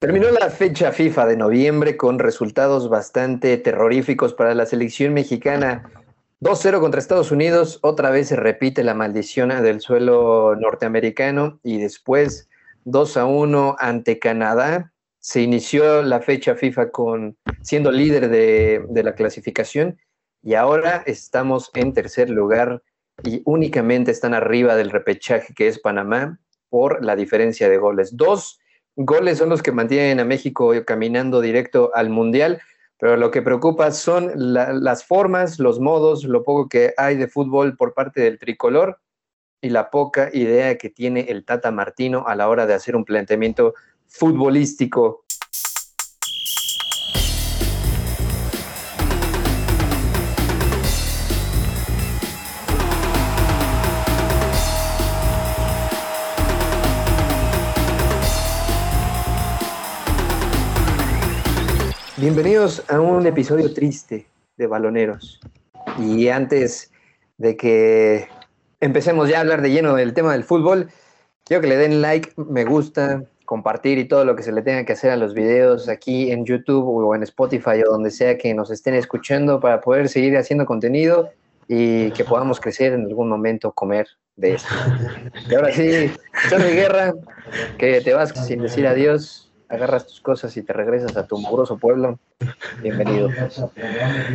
Terminó la fecha FIFA de noviembre con resultados bastante terroríficos para la selección mexicana. 2-0 contra Estados Unidos, otra vez se repite la maldición del suelo norteamericano y después 2-1 ante Canadá. Se inició la fecha FIFA con siendo líder de, de la clasificación y ahora estamos en tercer lugar y únicamente están arriba del repechaje que es Panamá por la diferencia de goles. Dos goles son los que mantienen a México caminando directo al Mundial, pero lo que preocupa son las formas, los modos, lo poco que hay de fútbol por parte del tricolor y la poca idea que tiene el Tata Martino a la hora de hacer un planteamiento futbolístico. Bienvenidos a un episodio triste de Baloneros. Y antes de que empecemos ya a hablar de lleno del tema del fútbol, quiero que le den like, me gusta, compartir y todo lo que se le tenga que hacer a los videos aquí en YouTube o en Spotify o donde sea que nos estén escuchando para poder seguir haciendo contenido y que podamos crecer en algún momento, comer de esto. Y ahora sí, Charlie Guerra, que te vas sin decir adiós agarras tus cosas y te regresas a tu amoroso pueblo. Bienvenido.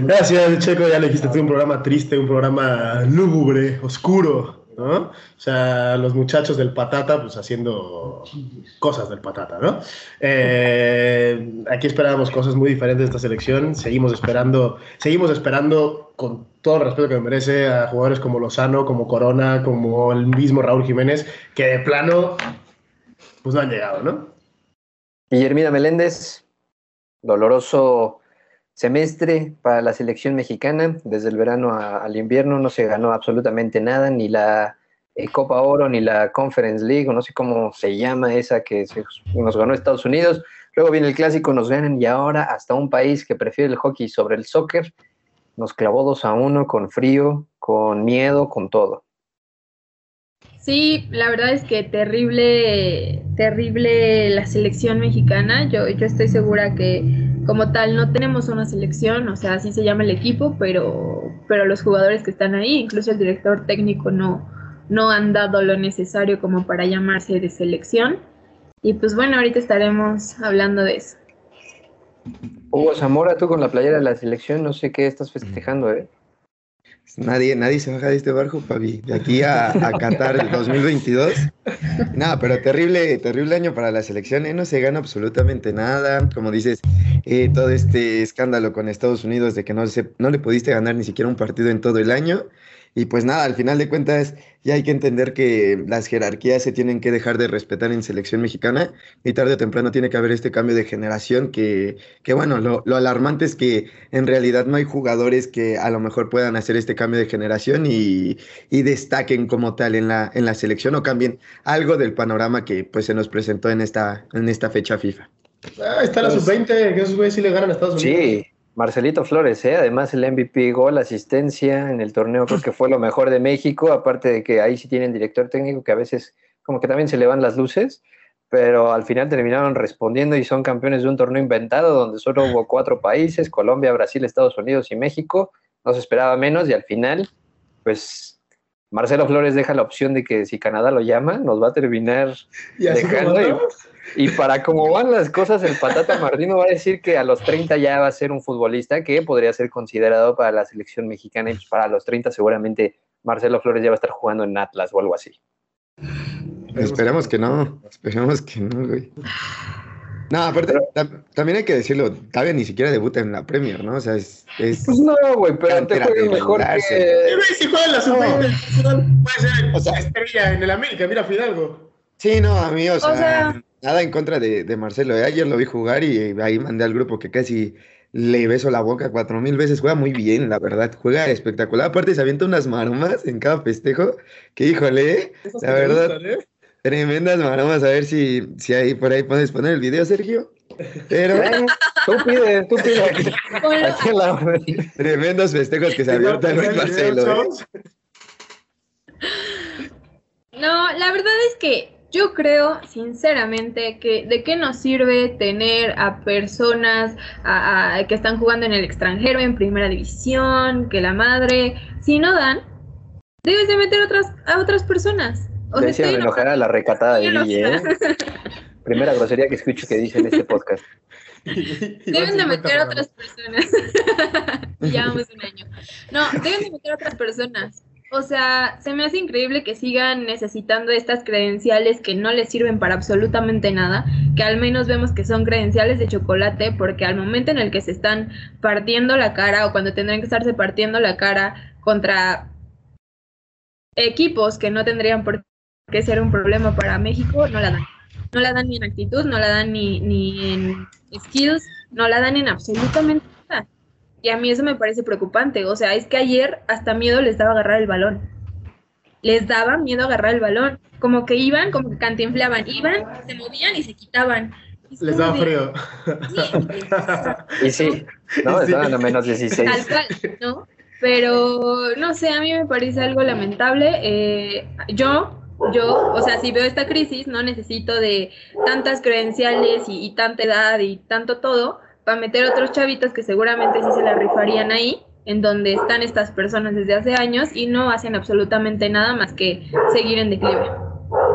Gracias, Checo. Ya le dijiste, fue un programa triste, un programa lúgubre, oscuro, ¿no? O sea, los muchachos del patata, pues haciendo cosas del patata, ¿no? Eh, aquí esperábamos cosas muy diferentes de esta selección. Seguimos esperando, seguimos esperando con todo el respeto que me merece a jugadores como Lozano, como Corona, como el mismo Raúl Jiménez, que de plano, pues no han llegado, ¿no? Guillermina Meléndez, doloroso semestre para la selección mexicana. Desde el verano al invierno no se ganó absolutamente nada, ni la eh, Copa Oro, ni la Conference League, o no sé cómo se llama esa que nos ganó Estados Unidos. Luego viene el clásico, nos ganan y ahora hasta un país que prefiere el hockey sobre el soccer nos clavó 2 a 1 con frío, con miedo, con todo. Sí, la verdad es que terrible, terrible la selección mexicana. Yo, yo estoy segura que como tal no tenemos una selección, o sea, así se llama el equipo, pero, pero los jugadores que están ahí, incluso el director técnico no, no han dado lo necesario como para llamarse de selección. Y pues bueno, ahorita estaremos hablando de eso. Hugo Zamora, tú con la playera de la selección, no sé qué estás festejando, ¿eh? Nadie, nadie se baja de este barco, Pavi. De aquí a, a Qatar el 2022. Nada, pero terrible, terrible año para la selección. ¿eh? No se gana absolutamente nada. Como dices, eh, todo este escándalo con Estados Unidos de que no, se, no le pudiste ganar ni siquiera un partido en todo el año. Y pues nada, al final de cuentas ya hay que entender que las jerarquías se tienen que dejar de respetar en selección mexicana y tarde o temprano tiene que haber este cambio de generación que, que bueno, lo, lo, alarmante es que en realidad no hay jugadores que a lo mejor puedan hacer este cambio de generación y, y destaquen como tal en la, en la selección o cambien algo del panorama que pues se nos presentó en esta, en esta fecha FIFA. Ah, está la sub-20, que esos güeyes sí le ganan a Estados Unidos. Sí, Marcelito Flores, ¿eh? además el MVP gol, asistencia en el torneo, creo que fue lo mejor de México, aparte de que ahí sí tienen director técnico que a veces como que también se le van las luces, pero al final terminaron respondiendo y son campeones de un torneo inventado donde solo hubo cuatro países, Colombia, Brasil, Estados Unidos y México, no se esperaba menos y al final, pues Marcelo Flores deja la opción de que si Canadá lo llama, nos va a terminar dejando. Y, y para cómo van las cosas, el Patata Martino va a decir que a los 30 ya va a ser un futbolista que podría ser considerado para la selección mexicana y para los 30 seguramente Marcelo Flores ya va a estar jugando en Atlas o algo así. Esperemos que no, esperemos que no, güey. No, aparte, también hay que decirlo, todavía ni siquiera debuta en la Premier, ¿no? O sea, es... es pues no, güey, pero te juegas mejor que... Si juega en la sub puede ser o sea, estrella en el América, mira Fidalgo. Sí, no, a mí, o sea, o sea nada en contra de, de Marcelo. ¿eh? Ayer lo vi jugar y ahí mandé al grupo que casi le beso la boca cuatro mil veces. Juega muy bien, la verdad. Juega espectacular. Aparte, se avienta unas maromas en cada festejo. Que híjole, la verdad. ¿eh? Tremendas maromas. A ver si, si ahí por ahí puedes poner el video, Sergio. Pero. tú pide, tú pide. Tremendos festejos que se avientan en Marcelo. ¿eh? No, la verdad es que Yo creo, sinceramente, que de qué nos sirve tener a personas que están jugando en el extranjero, en primera división, que la madre, si no dan, debes de meter otras, a otras personas. O sea, enojar a la recatada de Guille, ¿eh? Primera grosería que escucho que dice en este podcast. Deben de meter a otras personas. Llevamos un año. No, deben de meter a otras personas. O sea, se me hace increíble que sigan necesitando estas credenciales que no les sirven para absolutamente nada, que al menos vemos que son credenciales de chocolate, porque al momento en el que se están partiendo la cara o cuando tendrán que estarse partiendo la cara contra equipos que no tendrían por qué ser un problema para México, no la dan. No la dan ni en actitud, no la dan ni, ni en skills, no la dan en absolutamente Y a mí eso me parece preocupante. O sea, es que ayer hasta miedo les daba agarrar el balón. Les daba miedo agarrar el balón. Como que iban, como que cantinflaban. Iban, se movían y se quitaban. les daba frío. y sí, no, estaban a menos 16. Tal cual, ¿no? Pero no sé, a mí me parece algo lamentable. Eh, yo yo, o sea, si veo esta crisis, no necesito de tantas credenciales y, tanta edad y tanto todo para meter otros chavitos que seguramente sí se la rifarían ahí, en donde están estas personas desde hace años y no hacen absolutamente nada más que seguir en declive.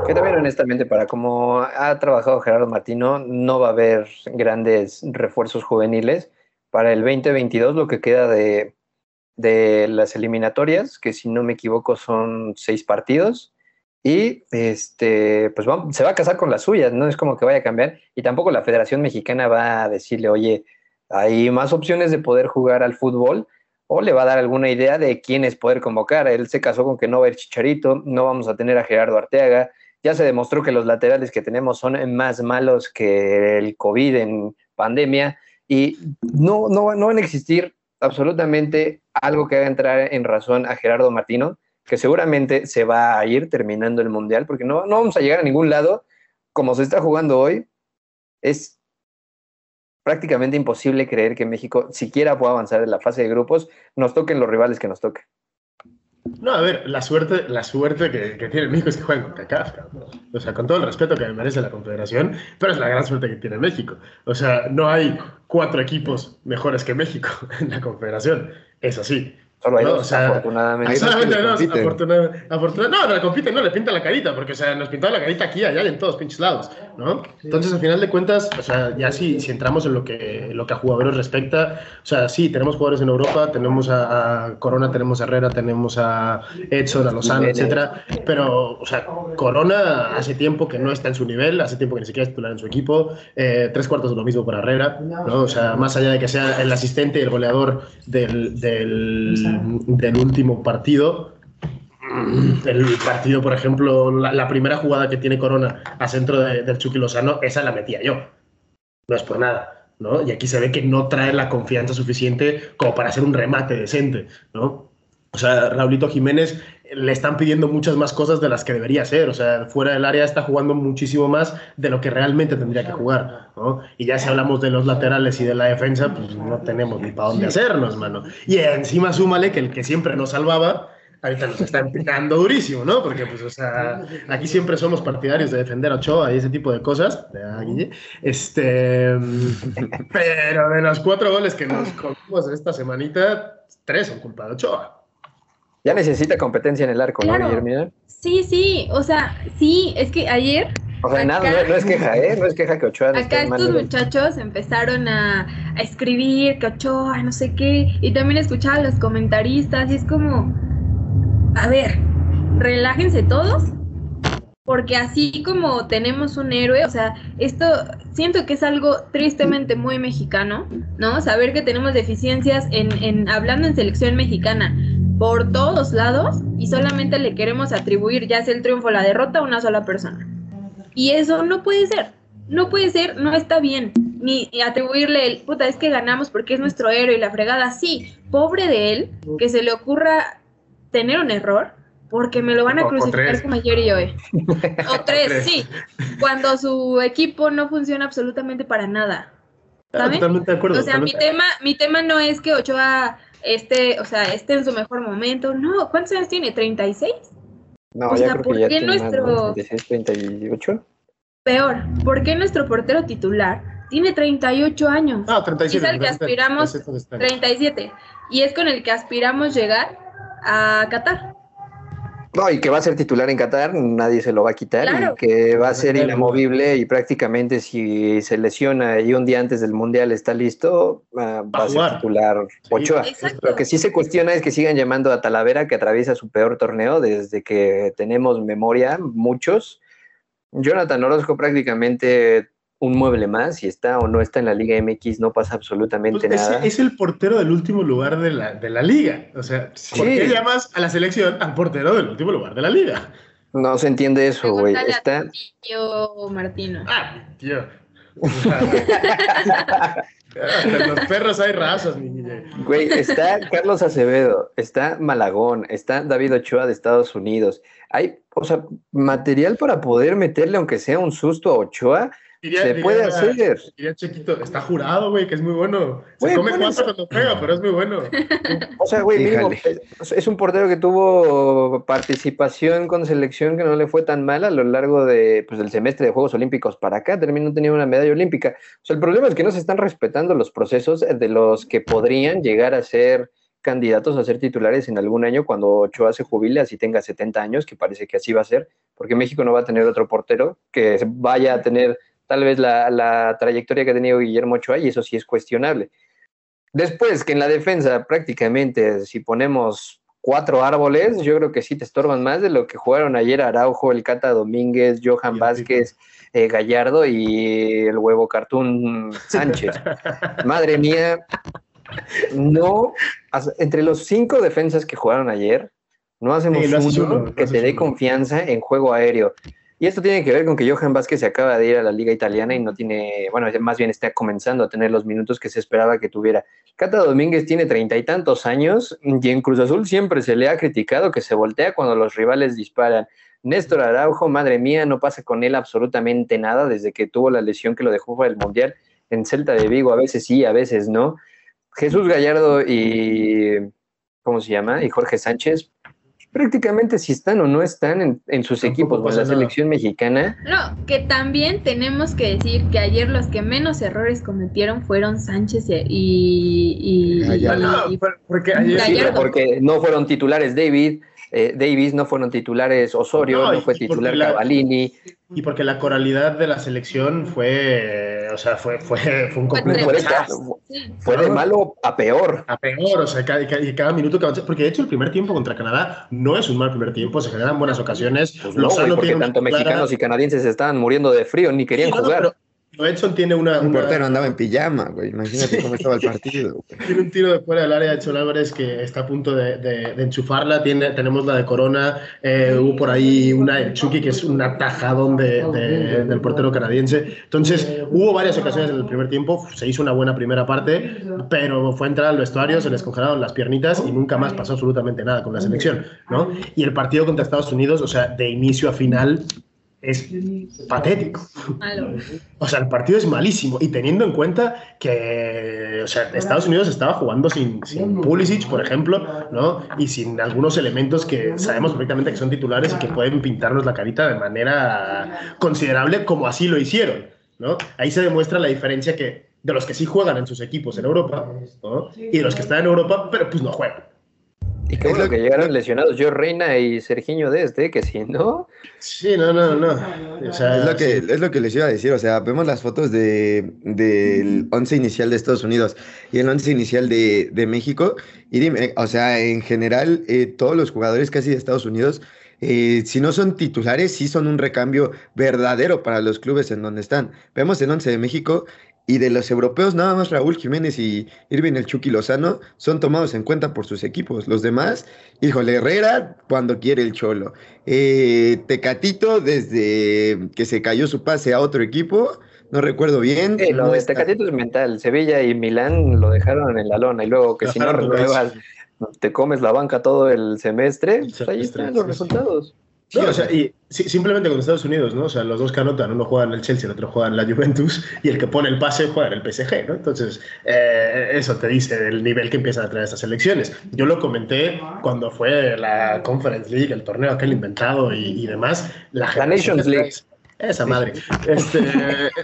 Que también honestamente, para como ha trabajado Gerardo Martino, no va a haber grandes refuerzos juveniles. Para el 2022 lo que queda de, de las eliminatorias, que si no me equivoco son seis partidos, y este, pues se va a casar con las suyas, no es como que vaya a cambiar. Y tampoco la Federación Mexicana va a decirle, oye, hay más opciones de poder jugar al fútbol, o le va a dar alguna idea de quiénes poder convocar. Él se casó con que no va a haber Chicharito, no vamos a tener a Gerardo Arteaga. Ya se demostró que los laterales que tenemos son más malos que el COVID en pandemia y no, no, no van a existir absolutamente algo que haga entrar en razón a Gerardo Martino que seguramente se va a ir terminando el Mundial, porque no, no vamos a llegar a ningún lado como se está jugando hoy. Es prácticamente imposible creer que México siquiera pueda avanzar en la fase de grupos, nos toquen los rivales que nos toquen. No, a ver, la suerte, la suerte que, tiene México es que juegan con CACAF, O sea, con todo el respeto que me merece la Confederación, pero es la gran suerte que tiene México. O sea, no hay cuatro equipos mejores que México en la Confederación. Es así. Solo hay dos, afortunadamente. Solamente hay dos, afortunadamente. no, no le compiten, no, le pinta la carita, porque o sea, nos pintaba la carita aquí, allá y en todos pinches lados, ¿no? Entonces, al final de cuentas, o sea, ya si, si entramos en lo que, lo que a jugadores respecta, o sea, sí, tenemos jugadores en Europa, tenemos a, Corona, tenemos a Herrera, tenemos a Edson, a Lozano, etcétera, pero, o sea, Corona hace tiempo que no está en su nivel, hace tiempo que ni siquiera es titular en su equipo, eh, tres cuartos de lo mismo para Herrera, ¿no? O sea, más allá de que sea el asistente y el goleador del, del del último partido. El partido, por ejemplo, la, primera jugada que tiene Corona a centro del Chucky Lozano, esa la metía yo. No es por nada, ¿no? Y aquí se ve que no trae la confianza suficiente como para hacer un remate decente, ¿no? O sea, Raulito Jiménez le están pidiendo muchas más cosas de las que debería ser. O sea, fuera del área está jugando muchísimo más de lo que realmente tendría que jugar. ¿no? Y ya si hablamos de los laterales y de la defensa, pues no tenemos ni para dónde hacernos, mano. Y encima súmale que el que siempre nos salvaba, ahorita nos está empezando durísimo, ¿no? Porque, pues, o sea, aquí siempre somos partidarios de defender a Ochoa y ese tipo de cosas. Este, pero de los cuatro goles que nos comimos esta semanita, tres son culpa de Ochoa. Ya necesita competencia en el arco, ¿no, Guillermo? Sí, sí, o sea, sí, es que ayer... O sea, nada, no, es queja, ¿eh? No es queja que Ochoa... Acá estos muchachos empezaron a, a, escribir que Ochoa, no sé qué, y también escuchaba a los comentaristas, y es como, a ver, relájense todos, porque así como tenemos un héroe, o sea, esto siento que es algo tristemente muy mexicano, ¿no? Saber que tenemos deficiencias en, hablando en selección mexicana por todos lados y solamente le queremos atribuir ya sea el triunfo o la derrota a una sola persona. Y eso no puede ser, no puede ser, no está bien. Ni atribuirle el, puta, es que ganamos porque es nuestro héroe y la fregada. Sí, pobre de él, que se le ocurra tener un error, porque me lo van a crucificar como ayer y hoy. O tres, sí. Cuando su equipo no funciona absolutamente para nada. Ah, totalmente de acuerdo. O sea, mi tema, mi tema no es que Ochoa este, o sea, este en su mejor momento. No, ¿cuántos años tiene? ¿36? No, O ya sea, creo ¿por que ya qué tiene nuestro- 36, 38. Peor, ¿por qué nuestro portero titular tiene 38 años? No, 37. Es al que 37, aspiramos 37 este año. 37. Y es con el que aspiramos llegar a Qatar. No, y que va a ser titular en Qatar, nadie se lo va a quitar, Claro. y que va a ser inamovible y prácticamente si se lesiona y un día antes del Mundial está listo, ah, va a ser titular Ochoa. Exacto. Lo que sí se cuestiona es que sigan llamando a Talavera, que atraviesa su peor torneo desde que tenemos memoria, muchos. Jonathan Orozco prácticamente un mueble más, si está o no está en la Liga MX no pasa absolutamente Pues nada. es el portero del último lugar de la, de la liga. O sea, ¿por Sí. qué llamas a la selección al portero del último lugar de la liga? No se entiende eso, güey. Está, tío Martino. Ah, tío. En los perros hay razas, mi niña. Güey, está Carlos Acevedo, está Malagón, está David Ochoa de Estados Unidos. Hay, o sea, material para poder meterle, aunque sea un susto a Ochoa, Diría- se diría- puede hacer. diría Chiquito, está jurado, güey, que es muy bueno. Se Güey, come cuatro cuando pega, pero es muy bueno. O sea, güey, es, es un portero que tuvo participación con selección que no le fue tan mal a lo largo de, pues, del semestre de Juegos Olímpicos para acá, terminó teniendo una medalla olímpica. O sea, el problema es que no se están respetando los procesos de los que podrían llegar a ser candidatos a ser titulares en algún año cuando Ochoa se jubile, así tenga 70 años, que parece que así va a ser, porque México no va a tener otro portero que vaya a tener tal vez la, la trayectoria que ha tenido Guillermo Ochoa, y eso sí es cuestionable. Después, que en la defensa prácticamente, si ponemos cuatro árboles, yo creo que sí te estorban más de lo que jugaron ayer Araujo, el Cata Domínguez, Johan Vázquez, eh, Gallardo y el huevo cartoon Sánchez. Madre mía, no, entre los cinco defensas que jugaron ayer, no hacemos Sí, uno uno, no que te dé confianza en juego aéreo. Y esto tiene que ver con que Johan Vázquez se acaba de ir a la liga italiana y no tiene, bueno, más bien está comenzando a tener los minutos que se esperaba que tuviera. Cata Domínguez tiene treinta y tantos años y en Cruz Azul siempre se le ha criticado que se voltea cuando los rivales disparan. Néstor Araujo, madre mía, no pasa con él absolutamente nada desde que tuvo la lesión que lo dejó fuera del Mundial. En Celta de Vigo a veces sí, a veces no. Jesús Gallardo y, ¿cómo se llama? Y Jorge Sánchez, prácticamente si están o no están en, en sus Tampoco equipos, o la nada. selección mexicana, No, que también tenemos que decir que ayer los que menos errores cometieron fueron Sánchez y, y, y-. Ah, no, y- pero- porque ayer. Sí, porque no fueron titulares David, eh, Davis, no fueron titulares Osorio, No, fue titular la- Cavallini. Y porque la coralidad de la selección fue. O sea, fue, fue, fue un completo Fue de, fue de malo a peor. A peor, o sea, cada, cada- y cada minuto que avanza. Porque de hecho, el primer tiempo contra Canadá no es un mal primer tiempo, se generan buenas ocasiones. Pues no, güey, porque tanto clara- mexicanos y canadienses estaban muriendo de frío, ni querían Sí, no, no, jugar. pero Edson tiene una. Un una- portero andaba en pijama, güey. Imagínate Sí. cómo estaba el partido. güey. Tiene un tiro de fuera del área de Edson Álvarez que está a punto de, de- de enchufarla. Tiene, tenemos la de Corona. eh, hubo por ahí una de Chucky que es un atajadón de, de- del portero canadiense. Entonces, hubo varias ocasiones en el primer tiempo. Se hizo una buena primera parte, pero fue entrar al vestuario, se les congelaron las piernitas y nunca más pasó absolutamente nada con la selección. ¿no? Y el partido contra Estados Unidos, o sea, de inicio a final, es patético. Malo. O sea, el partido es malísimo. Y teniendo en cuenta que o sea, Estados Unidos estaba jugando sin, sin Pulisic, por ejemplo, ¿no? Y sin algunos elementos que sabemos perfectamente que son titulares y que pueden pintarnos la carita de manera considerable, como así lo hicieron, ¿no? Ahí se demuestra la diferencia que de los que sí juegan en sus equipos en Europa, ¿no? Y de los que están en Europa, pero pues no juegan. Y qué Es bueno lo que llegaron lesionados yo Reina y Sergiño Deste, que si no, Sí, no, no, no. O sea, Es lo, que, sí. es lo que les iba a decir, o sea, vemos las fotos de, del once inicial de Estados Unidos y el once inicial de, de México, y dime, o sea, en general, eh, todos los jugadores casi de Estados Unidos, eh, si no son titulares, sí son un recambio verdadero para los clubes en donde están. Vemos el once de México y de los europeos, nada más Raúl Jiménez y Irving el Chucky Lozano son tomados en cuenta por sus equipos. Los demás, híjole, Herrera cuando quiere el cholo. Eh, Tecatito, desde que se cayó su pase a otro equipo, no recuerdo bien. lo no de está- Tecatito es mental. Sevilla y Milán lo dejaron en la lona y luego que si no renuevas, te comes la banca todo el semestre, pues ahí están los sí. resultados. Sí, o sea, y simplemente con Estados Unidos, ¿no? O sea, los dos que anotan, uno juega en el Chelsea, el otro juega en la Juventus, y el que pone el pase juega en el PSG, ¿no? Entonces, eh, eso te dice el nivel que empiezan a traer estas elecciones. Yo lo comenté cuando fue la Conference League, el torneo aquel inventado y, demás. La, la Nations League. Esa madre. Este,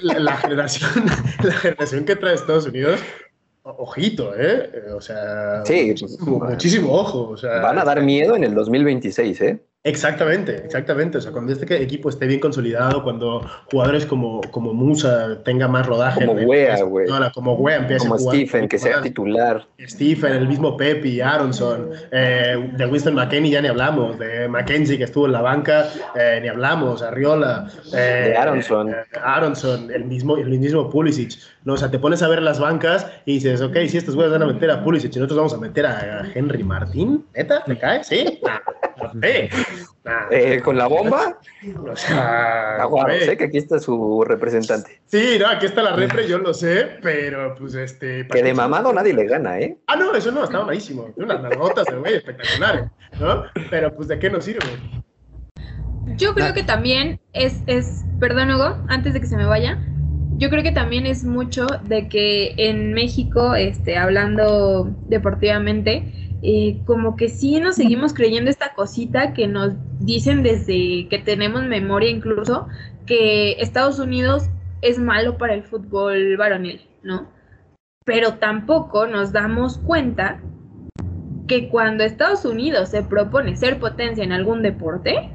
la, generación, la generación que trae Estados Unidos ojito, ¿eh? O sea, sí, muchísimo ojo. O sea, van a dar miedo en el 2026, ¿eh? Exactamente, exactamente. O sea, cuando este equipo esté bien consolidado, cuando jugadores como, como Musa tenga más rodaje. Como Wea, güey. como Wea empiece como a jugar. Stephen, que sea titular. Stephen, el mismo Pepe, Aronson. Eh, de Winston McKenney ya ni hablamos. De Mackenzie, que estuvo en la banca, eh, ni hablamos. Arriola. Eh, de Aronson. Aronson, el mismo, el mismo Pulisic. ¿no? O sea, te pones a ver las bancas y dices, ok, si estos güeyes van a meter a Pulisic y nosotros vamos a meter a Henry Martín, ¿neta? ¿Te cae? ¿Sí? Eh, ¿Con la bomba? O sea, ah, sé que aquí está su representante. Sí, no, aquí está la repre, yo lo sé, pero pues este. Que de mamado nadie le gana, ¿eh? Ah, no, eso no, estaba malísimo. Unas notas de güey espectaculares, ¿no? Pero pues de qué nos sirve. Yo creo que también es, es, perdón Hugo, antes de que se me vaya, yo creo que también es mucho de que en México, este, hablando deportivamente, eh, como que sí nos seguimos creyendo esta cosita que nos dicen desde que tenemos memoria incluso, que Estados Unidos es malo para el fútbol varonil, ¿no? Pero tampoco nos damos cuenta que cuando Estados Unidos se propone ser potencia en algún deporte,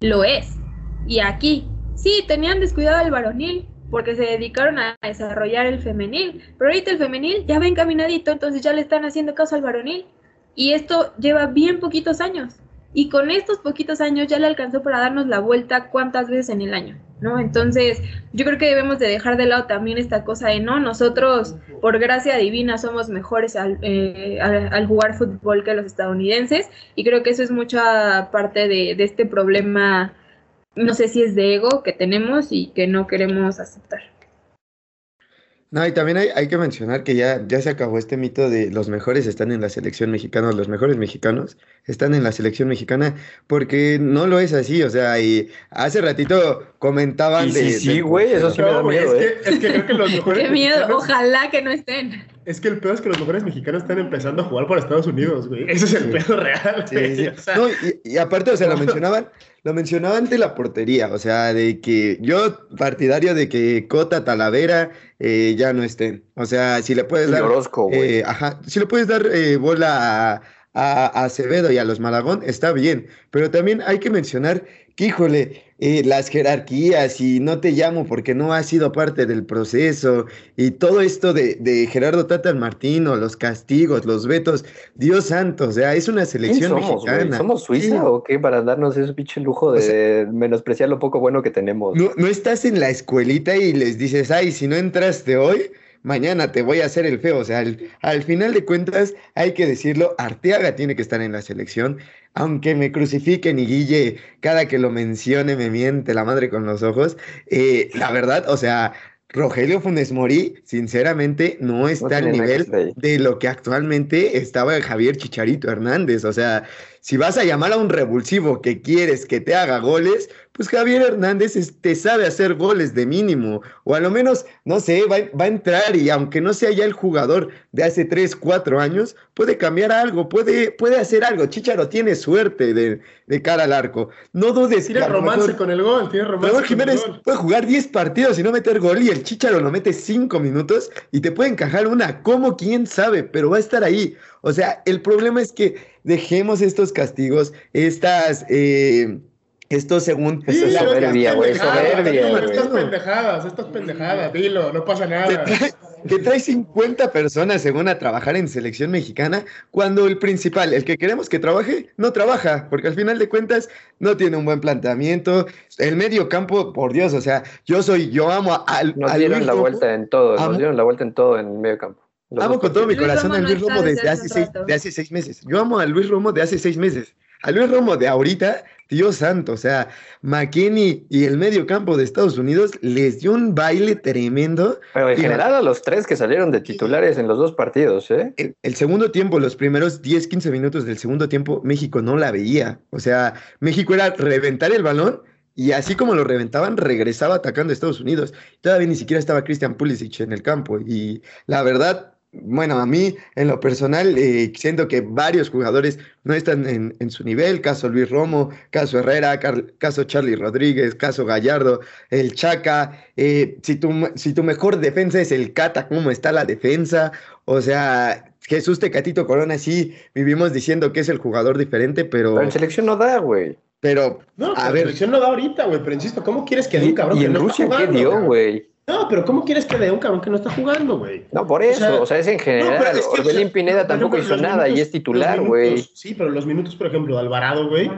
lo es. Y aquí, sí, tenían descuidado el varonil, porque se dedicaron a desarrollar el femenil, pero ahorita el femenil ya va encaminadito, entonces ya le están haciendo caso al varonil. Y esto lleva bien poquitos años. Y con estos poquitos años ya le alcanzó para darnos la vuelta cuántas veces en el año, ¿no? Entonces, yo creo que debemos de dejar de lado también esta cosa de, no, nosotros por gracia divina somos mejores al, eh, al, jugar fútbol que los estadounidenses. Y creo que eso es mucha parte de, de este problema, no sé si es de ego que tenemos y que no queremos aceptar. No, y también hay, que mencionar que ya, ya se acabó este mito de los mejores están en la selección mexicana, los mejores mexicanos están en la selección mexicana, porque no lo es así, o sea, y hace ratito comentaban de... Sí, sí, güey, eso sí me da miedo, es, ¿eh? que, es que creo que los mejores... Qué miedo, ojalá que no estén. Es que el peor es que los mejores mexicanos están empezando a jugar por Estados Unidos, güey. Ese es el peor real. Sí, no, y, aparte, o sea, lo mencionaban, lo mencionaban de la portería, o sea, de que yo partidario de que Cota, Talavera eh, ya no estén. O sea, si le puedes dar. eh, ajá, si le puedes dar eh, bola a, a, Acevedo y a los Malagón, está bien. Pero también hay que mencionar que, híjole, eh, las jerarquías y no te llamo porque no has sido parte del proceso y todo esto de, de Gerardo Tata Martino, los castigos, los vetos, Dios santo, o sea, es una selección mexicana. ¿Somos Suiza o qué para darnos ese pinche lujo de menospreciar lo poco bueno que tenemos? No, no estás en la escuelita y les dices, ay, si no entraste hoy, mañana te voy a hacer el feo. O sea, al, final de cuentas, hay que decirlo, Arteaga tiene que estar en la selección, aunque me crucifiquen y Guille, cada que lo mencione me miente la madre con los ojos. Eh, la verdad, o sea, Rogelio Funes Mori, sinceramente, no está al nivel de lo que actualmente estaba Javier Chicharito Hernández. O sea, si vas a llamar a un revulsivo que quieres que te haga goles, pues Javier Hernández te sabe hacer goles de mínimo, o a lo menos, no sé, va, a entrar y aunque no sea ya el jugador de hace 3, 4 años, puede cambiar algo, puede, puede hacer algo. Chicharo tiene suerte de, cara al arco. No dudes. Tiene romance con el gol, tiene romance. Jiménez puede jugar 10 partidos y no meter gol y el Chicharo lo mete 5 minutos y te puede encajar una, como quién sabe, pero va a estar ahí. O sea, el problema es que dejemos estos castigos, estas... Eh, esto según... Esto es soberbia, güey, soberbia, Estas pendejadas, estas pendejadas, dilo, no pasa nada. Que trae 50 personas según a trabajar en selección mexicana, cuando el principal, el que queremos que trabaje, no trabaja, porque al final de cuentas no tiene un buen planteamiento. El medio campo, por Dios, o sea, yo soy, yo amo al... Nos dieron la vuelta en todo, nos dieron la vuelta en todo en el medio campo. amo con todo mi corazón a Luis Romo desde hace, seis, de hace seis meses. Yo amo a Luis Romo de hace seis meses. A Luis Romo de ahorita Dios santo, o sea, McKinney y el medio campo de Estados Unidos les dio un baile tremendo. Pero en general a los tres que salieron de titulares en los dos partidos, ¿eh? El, el, segundo tiempo, los primeros 10, 15 minutos del segundo tiempo, México no la veía. O sea, México era reventar el balón y así como lo reventaban, regresaba atacando a Estados Unidos. Todavía ni siquiera estaba Christian Pulisic en el campo. Y la verdad, bueno, a mí en lo personal eh, siento que varios jugadores no están en, en, su nivel, caso Luis Romo, caso Herrera, caso Charlie Rodríguez, caso Gallardo, el Chaca, eh, si, tu, si tu mejor defensa es el Cata, ¿cómo está la defensa? O sea, Jesús Tecatito Corona sí vivimos diciendo que es el jugador diferente, pero... Pero en selección no da, güey. Pero, no, a ver. selección no da ahorita, güey, pero insisto, ¿cómo quieres que dé un cabrón ¿Y que en no Rusia está qué dio, güey? No, pero ¿cómo quieres que dé un cabrón que no está jugando, güey? No, por eso, o sea, o sea es en general. pero es que, Orbelín o sea, Pineda tampoco hizo nada minutos- y es titular, güey. Sí, pero los minutos, por ejemplo, de Alvarado, güey,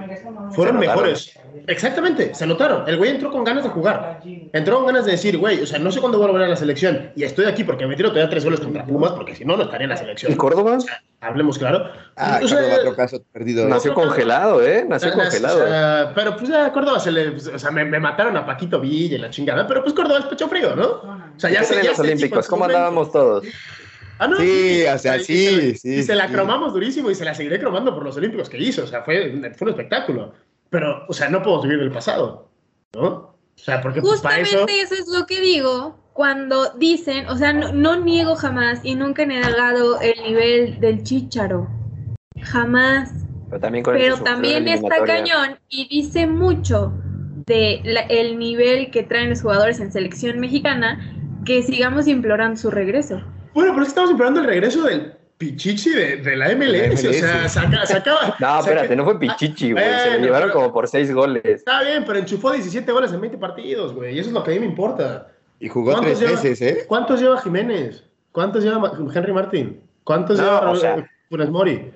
fueron mejores. Exactamente, se notaron. El güey entró con ganas de jugar. Entró con ganas de decir, güey, o sea, no sé cuándo voy a volver a la selección. Y estoy aquí porque me tiro todavía tres goles contra Pumas, porque si no, no estaría en la selección. ¿Y Córdoba? Hablemos claro. Ah, O sea, Córdoba, otro caso perdido. Nació congelado, ¿eh? Nació congelado. o sea, pero pues ya a Córdoba se le. O sea, me, me mataron a Paquito Villa y la chingada. Pero pues Córdoba es pecho frío, ¿no? O sea, ya ¿Qué sé, tal en ya los Olímpicos? ¿Cómo andábamos todos? Ah, no, Sí, o sea, y sí, se- sí, Y se la sí. cromamos durísimo y se la seguiré cromando por los Olímpicos que hizo. O sea, fue, fue un espectáculo. Pero, o sea, no puedo vivir del pasado, ¿no? O sea, porque pues, para Justamente eso. eso... es lo que digo cuando dicen, o sea, no, no niego jamás y nunca he negado el nivel del chícharo. Jamás. Pero también con Pero también está cañón y dice mucho de la- el nivel que traen los jugadores en selección mexicana que sigamos implorando su regreso. Bueno, pero es que estamos esperando el regreso del Pichichi de, de la MLS. O sea, saca, se acaba. No, espérate, no fue Pichichi, güey. Se lo llevaron pero- como por seis goles. Está bien, pero enchufó 17 goles en 20 partidos, güey. Y eso es lo que a mí me importa. Y jugó tres lleva, veces, ¿eh? ¿Cuántos lleva Jiménez? ¿Cuántos lleva Henry Martin? ¿Cuántos No, lleva o sea- Funes Mori?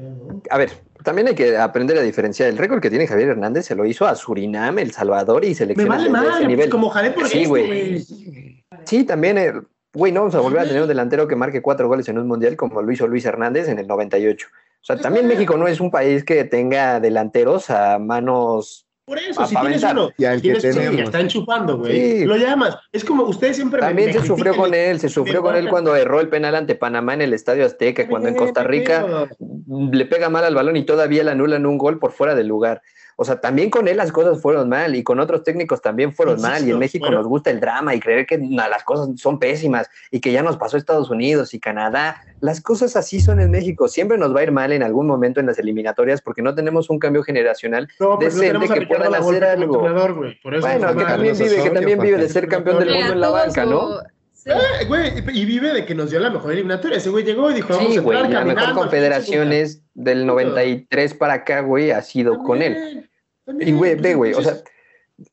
A ver, también hay que aprender a diferenciar. El récord que tiene Javier Hernández se lo hizo a Surinam, El Salvador y Me selecciones vale de ese madre, nivel. pues, como jalé por Sí, esto, güey. güey. Sí, también, eh, güey, no vamos a volver a tener un delantero que marque cuatro goles en un mundial como lo hizo Luis Hernández en el 98. O sea, también México no es un país que tenga delanteros a manos. Por eso, Pa- si tienes uno, Y al que tienes uno tenemos. que está enchufando, güey. Sí. Lo llamas. Es como ustedes siempre También me se sufrió con él, se sufrió con él cuando erró el penal ante Panamá en el Estadio Azteca, cuando en Costa Rica le pega mal al balón y todavía le anulan un gol por fuera del lugar. O sea, también con él las cosas fueron mal y con otros técnicos también fueron mal. Y en México bueno. nos gusta el drama y creer que na, las cosas son pésimas y que ya nos pasó Estados Unidos y Canadá. Las cosas así son en México. Siempre nos va a ir mal en algún momento en las eliminatorias porque no tenemos un cambio generacional. No, decente que puedan hacer algo. Por eso Bueno, es que también vive, que también vive de ser campeón del mundo en la banca, su- ¿no? Sí. Eh, güey, y vive de que nos dio la mejor eliminatoria. Ese güey llegó y dijo, vamos Sí, a güey, entrar la caminando. mejor confederaciones del 93 para acá, güey, ha sido con él. También, Y, güey, pues, ve, güey, o sea,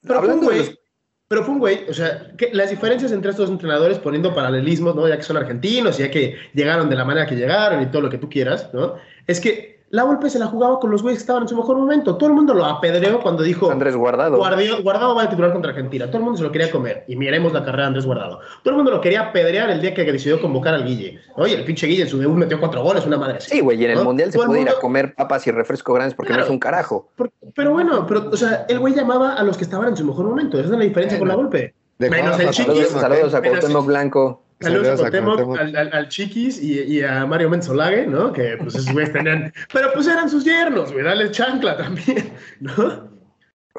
pero fue un hablando de güey, los- pero fue un güey, o sea, que las diferencias entre estos entrenadores, poniendo paralelismos, ¿no? Ya que son argentinos, ya que llegaron de la manera que llegaron y todo lo que tú quieras, ¿no? Es que la Volpe se la jugaba con los güeyes que estaban en su mejor momento. Todo el mundo lo apedreó cuando dijo, Andrés Guardado. Guardado, Guardado va a titular contra Argentina. Todo el mundo se lo quería comer. Y miremos la carrera de Andrés Guardado. Todo el mundo lo quería apedrear el día que decidió convocar al Guille. Oye, el pinche Guille en su debut metió cuatro goles, una madre así. Sí, güey, y en el ¿no? mundial se puede ir a comer papas y refresco grandes porque no es un carajo. Por- Pero bueno, pero, o sea, el güey llamaba a los que estaban en su mejor momento. Esa es la diferencia con la golpe. Menos el Chiquis. Saludos, a. Cuauhtémoc Blanco. Saludos, Saludos a Cuauhtémoc, al, al- al Chiquis y, y a Mario Menzolague, ¿no? Que pues esos güeyes tenían. Pero pues eran sus yernos, güey. Dale chancla también, ¿no?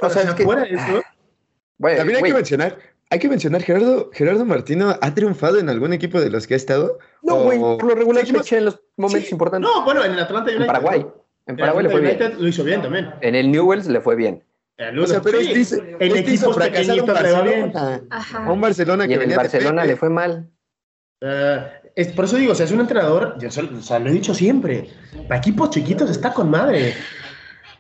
O sea, es que, fuera de eso. güey, También hay güey, que mencionar, hay que mencionar, Gerardo, Gerardo Martino ha triunfado en algún equipo de los que ha estado. no, güey, O- por lo regular echa en los momentos Sí. importantes. No, bueno, en el Atlanta United. en Paraguay. En En Paraguay le fue Atlanta bien. United lo hizo bien también. En el Newells le fue bien. En O sea, pero sí, en hizo equipos fracasar a un pequeñitos le va bien. Barcelona. Ajá. A un Barcelona Y que en el Barcelona le fue mal. Eh, es, por eso digo, o sea, es un entrenador, yo o sea, lo he dicho siempre, para equipos chiquitos está con madre.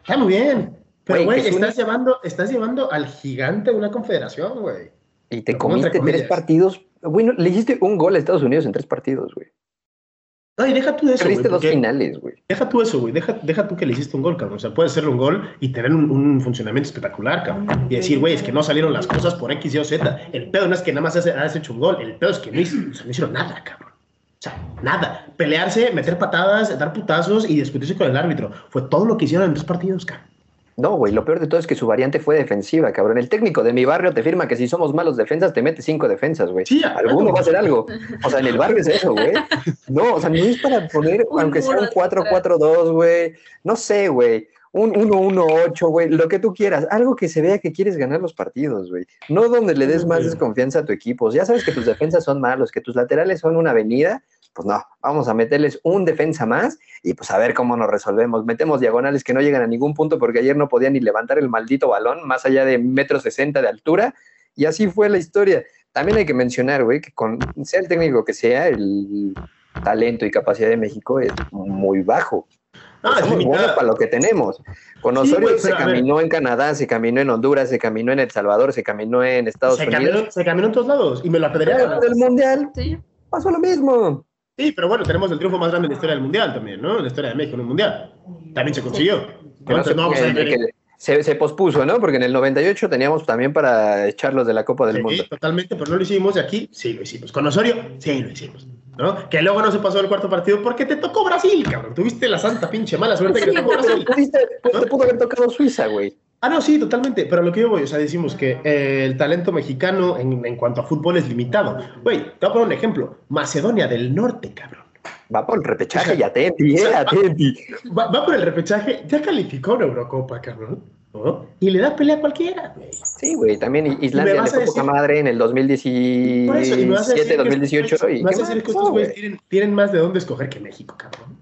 Está muy bien. Pero, Güey, es estás, llevando, estás llevando al gigante de una confederación, güey. Y te comiste tres partidos. Güey, no, le hiciste un gol a Estados Unidos en tres partidos, güey. No, y deja tú eso, güey. Perdiste dos finales, güey. Deja tú eso, güey. Deja, deja tú que le hiciste un gol, cabrón. O sea, puedes hacerle un gol y tener un, un funcionamiento espectacular, cabrón. Y decir, güey, es que no salieron las cosas por X, Y o Z. El pedo no es que nada más has, has hecho un gol. El pedo es que no, hizo- o sea, no hicieron nada, cabrón. O sea, nada. Pelearse, meter patadas, dar putazos y discutirse con el árbitro. Fue todo lo que hicieron en dos partidos, cabrón. No, güey, lo peor de todo es que su variante fue defensiva, cabrón. El técnico de mi barrio te firma que si somos malos defensas, te mete cinco defensas, güey. Sí, Alguno claro. va a hacer algo. O sea, en el barrio es eso, güey. No, o sea, no es para poner, Un aunque sea un de 4-4-2, güey. No sé, güey. Un 1-1-8, güey. Lo que tú quieras. Algo que se vea que quieres ganar los partidos, güey. No donde le des más desconfianza a tu equipo. Ya sabes que tus defensas son malos, que tus laterales son una avenida. Pues no, vamos a meterles un defensa más y pues a ver cómo nos resolvemos. Metemos diagonales que no llegan a ningún punto porque ayer no podían ni levantar el maldito balón más allá de metro sesenta de altura y así fue la historia. También hay que mencionar, güey, que con sea el técnico que sea, el talento y capacidad de México es muy bajo. Ah, es buenos limitada. para lo que tenemos. Con Sí, Osorio se caminó en Canadá, se caminó en Honduras, se caminó en El Salvador, se caminó en Estados Se Unidos. caminó, se caminó en todos lados y me lo apedrearon. Pero del Mundial Sí. pasó lo mismo. Sí, pero bueno, tenemos el triunfo más grande en la historia del Mundial también, ¿no? En la historia de México en un Mundial. También se consiguió. No se- no vamos a que- ver. que se, se pospuso, ¿no? Porque en el 98 teníamos también para echarlos de la Copa del Sí, Mundo. totalmente, pero no lo hicimos. Y aquí sí lo hicimos. Con Osorio, sí lo hicimos. ¿no? Que luego no se pasó el cuarto partido porque te tocó Brasil, cabrón. Tuviste la santa pinche mala suerte que te tocó Brasil. pudiste, pues, te pudo haber tocado Suiza, güey. Ah, no, sí, totalmente. Pero a lo que yo voy, o sea, decimos que eh, el talento mexicano en, en cuanto a fútbol es limitado. Güey, te voy a poner un ejemplo. Macedonia del Norte, cabrón. Va por el repechaje y atenti, eh, atenti. Va, va por el repechaje, ya calificó una Eurocopa, cabrón. ¿no? Y le da pelea a cualquiera, güey. Sí, güey, también ¿Y me Islandia le fue poca madre en el Por eso, y me vas a 2017, decir que 2018. estos güeyes- y me vas ¿qué a decir más que pasó, estos güeyes güey? tienen, tienen más de dónde escoger que México, cabrón.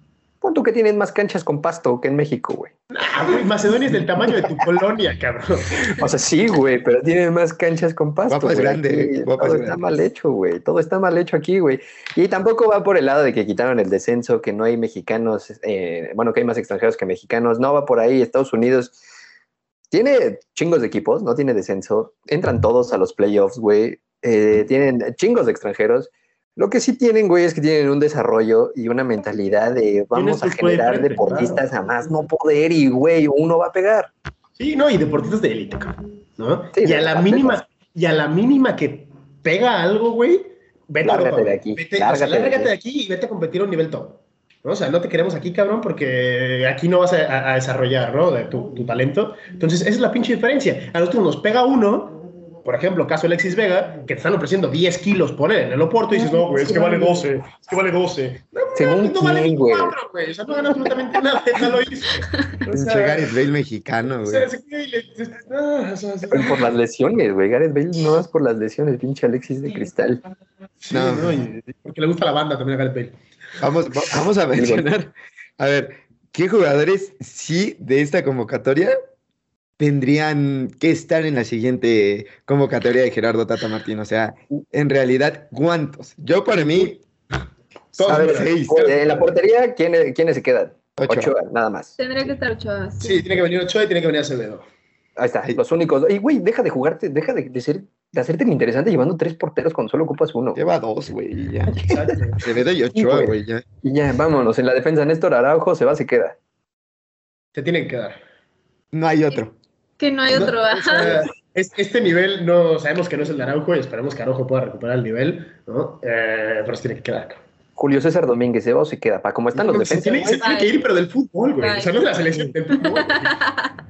Pon tú que tienen más canchas con pasto que en México, güey. Ah, güey, Macedonia es del tamaño de tu colonia, cabrón. O sea, sí, güey, pero tienen más canchas con pasto. Guapa es grande, Aquí guapa todo es está grande. mal hecho, güey. Todo está mal hecho aquí, güey. Y tampoco va por el lado de que quitaron el descenso, que no hay mexicanos, eh, bueno, que hay más extranjeros que mexicanos. No va por ahí. Estados Unidos tiene chingos de equipos, no tiene descenso. Entran todos a los playoffs, güey. Eh, tienen chingos de extranjeros. Lo que sí tienen, güey, es que tienen un desarrollo y una mentalidad de vamos a generar diferentes, deportistas a más no poder y, güey, uno va a pegar. Sí, no, y deportistas de élite. ¿no? Sí, y a la mínima, y a la mínima que pega algo, güey, vete a Lárgate Europa, de aquí, Vete, o sea, lárgate lárgate de aquí y vete a competir a un nivel top. ¿no? O sea, no te queremos aquí, cabrón, porque aquí no vas a, a- a desarrollar, ¿no? De tu, tu talento. Entonces, esa es la pinche diferencia. A nosotros nos pega uno, por ejemplo, caso Alexis Vega, que te están ofreciendo 10 kilos por él en el Oporto y dices, no, güey, es que vale 12, es que vale 12. No, Según no, no vale quién, güey. 4, güey. O sea, no gana absolutamente nada, ya lo hizo. O Pinche sea, Gareth Bale mexicano, güey. por las lesiones, güey. Gareth Bale no es por las lesiones, pinche Alexis de cristal. Sí, No. no, y- porque le gusta la banda también a Gareth Bale. Vamos, va- vamos a mencionar, a ver, ¿qué jugadores sí de esta convocatoria tendrían que estar en la siguiente convocatoria de Gerardo Tata Martín? O sea, en realidad, ¿cuántos? Yo para mí, ver, seis. en la portería, ¿quiénes, quiénes se quedan? Ochoa. Ochoa, nada más. Tendría que estar Ochoa. Sí, tiene que venir Ochoa y tiene que venir Acevedo. Ahí está, los únicos. Y, güey, deja de jugarte, deja de, de ser, de hacerte el interesante llevando tres porteros cuando solo ocupas uno. lleva dos, güey, y ya. Acevedo y Ochoa, güey. ya. Y ya, vámonos. En la defensa, Néstor Araujo se va, se queda. Te tiene que quedar. No hay otro. Que no hay No, otro. o sea, este nivel no sabemos que no es el de Araujo y esperemos que Araujo pueda recuperar el nivel, ¿no? Eh, pero se tiene que quedar. Julio César Domínguez se va o se queda. Pa, como están los se, defensas. tiene, se tiene que ir, pero del fútbol, güey. O sea, no de la selección, del fútbol.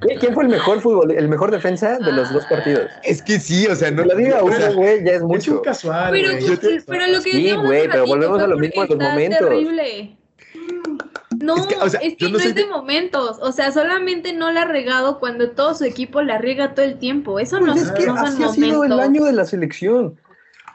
güey. ¿Quién fue el mejor fútbol, el mejor defensa de los dos partidos? Es que sí, o sea, no. Lo diga sea, uno, güey, ya es Es un mucho. casual, Pero, güey. pero lo que Sí, güey, pero volvemos a lo mismo de los momentos. terrible. No, Es que, o sea, es que yo no, no soy es de de- momentos. O sea, solamente no la ha regado cuando todo su equipo la riega todo el tiempo. Eso no, Pues es que no son así ha sido el año de la selección.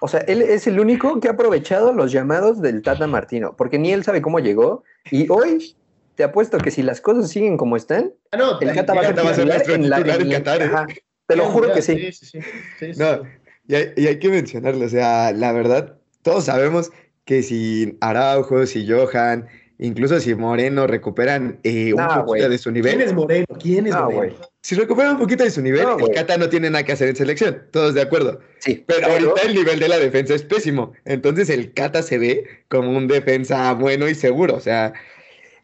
O sea, él es el único que ha aprovechado los llamados del Tata Martino, porque ni él sabe cómo llegó. Y hoy te apuesto que si las cosas siguen como están, Ah, no, el Cata va a ser va a ser titular nuestro en la, en Qatar, ¿eh? Ajá, Te lo juro que sí. Sí, sí, sí. Sí, sí. No, y hay, y hay que mencionarlo, o sea, la verdad, todos sabemos que si Araujo, si Johan, incluso si Moreno recuperan eh, un poquito de su ¿Quién nivel, es Moreno? ¿Quién es No, Moreno? si recuperan un poquito de su nivel, el. Cata no tiene nada que hacer en selección, todos de acuerdo. Sí, Pero ahorita el nivel de la defensa es pésimo, entonces el Cata se ve como un defensa bueno y seguro, o sea,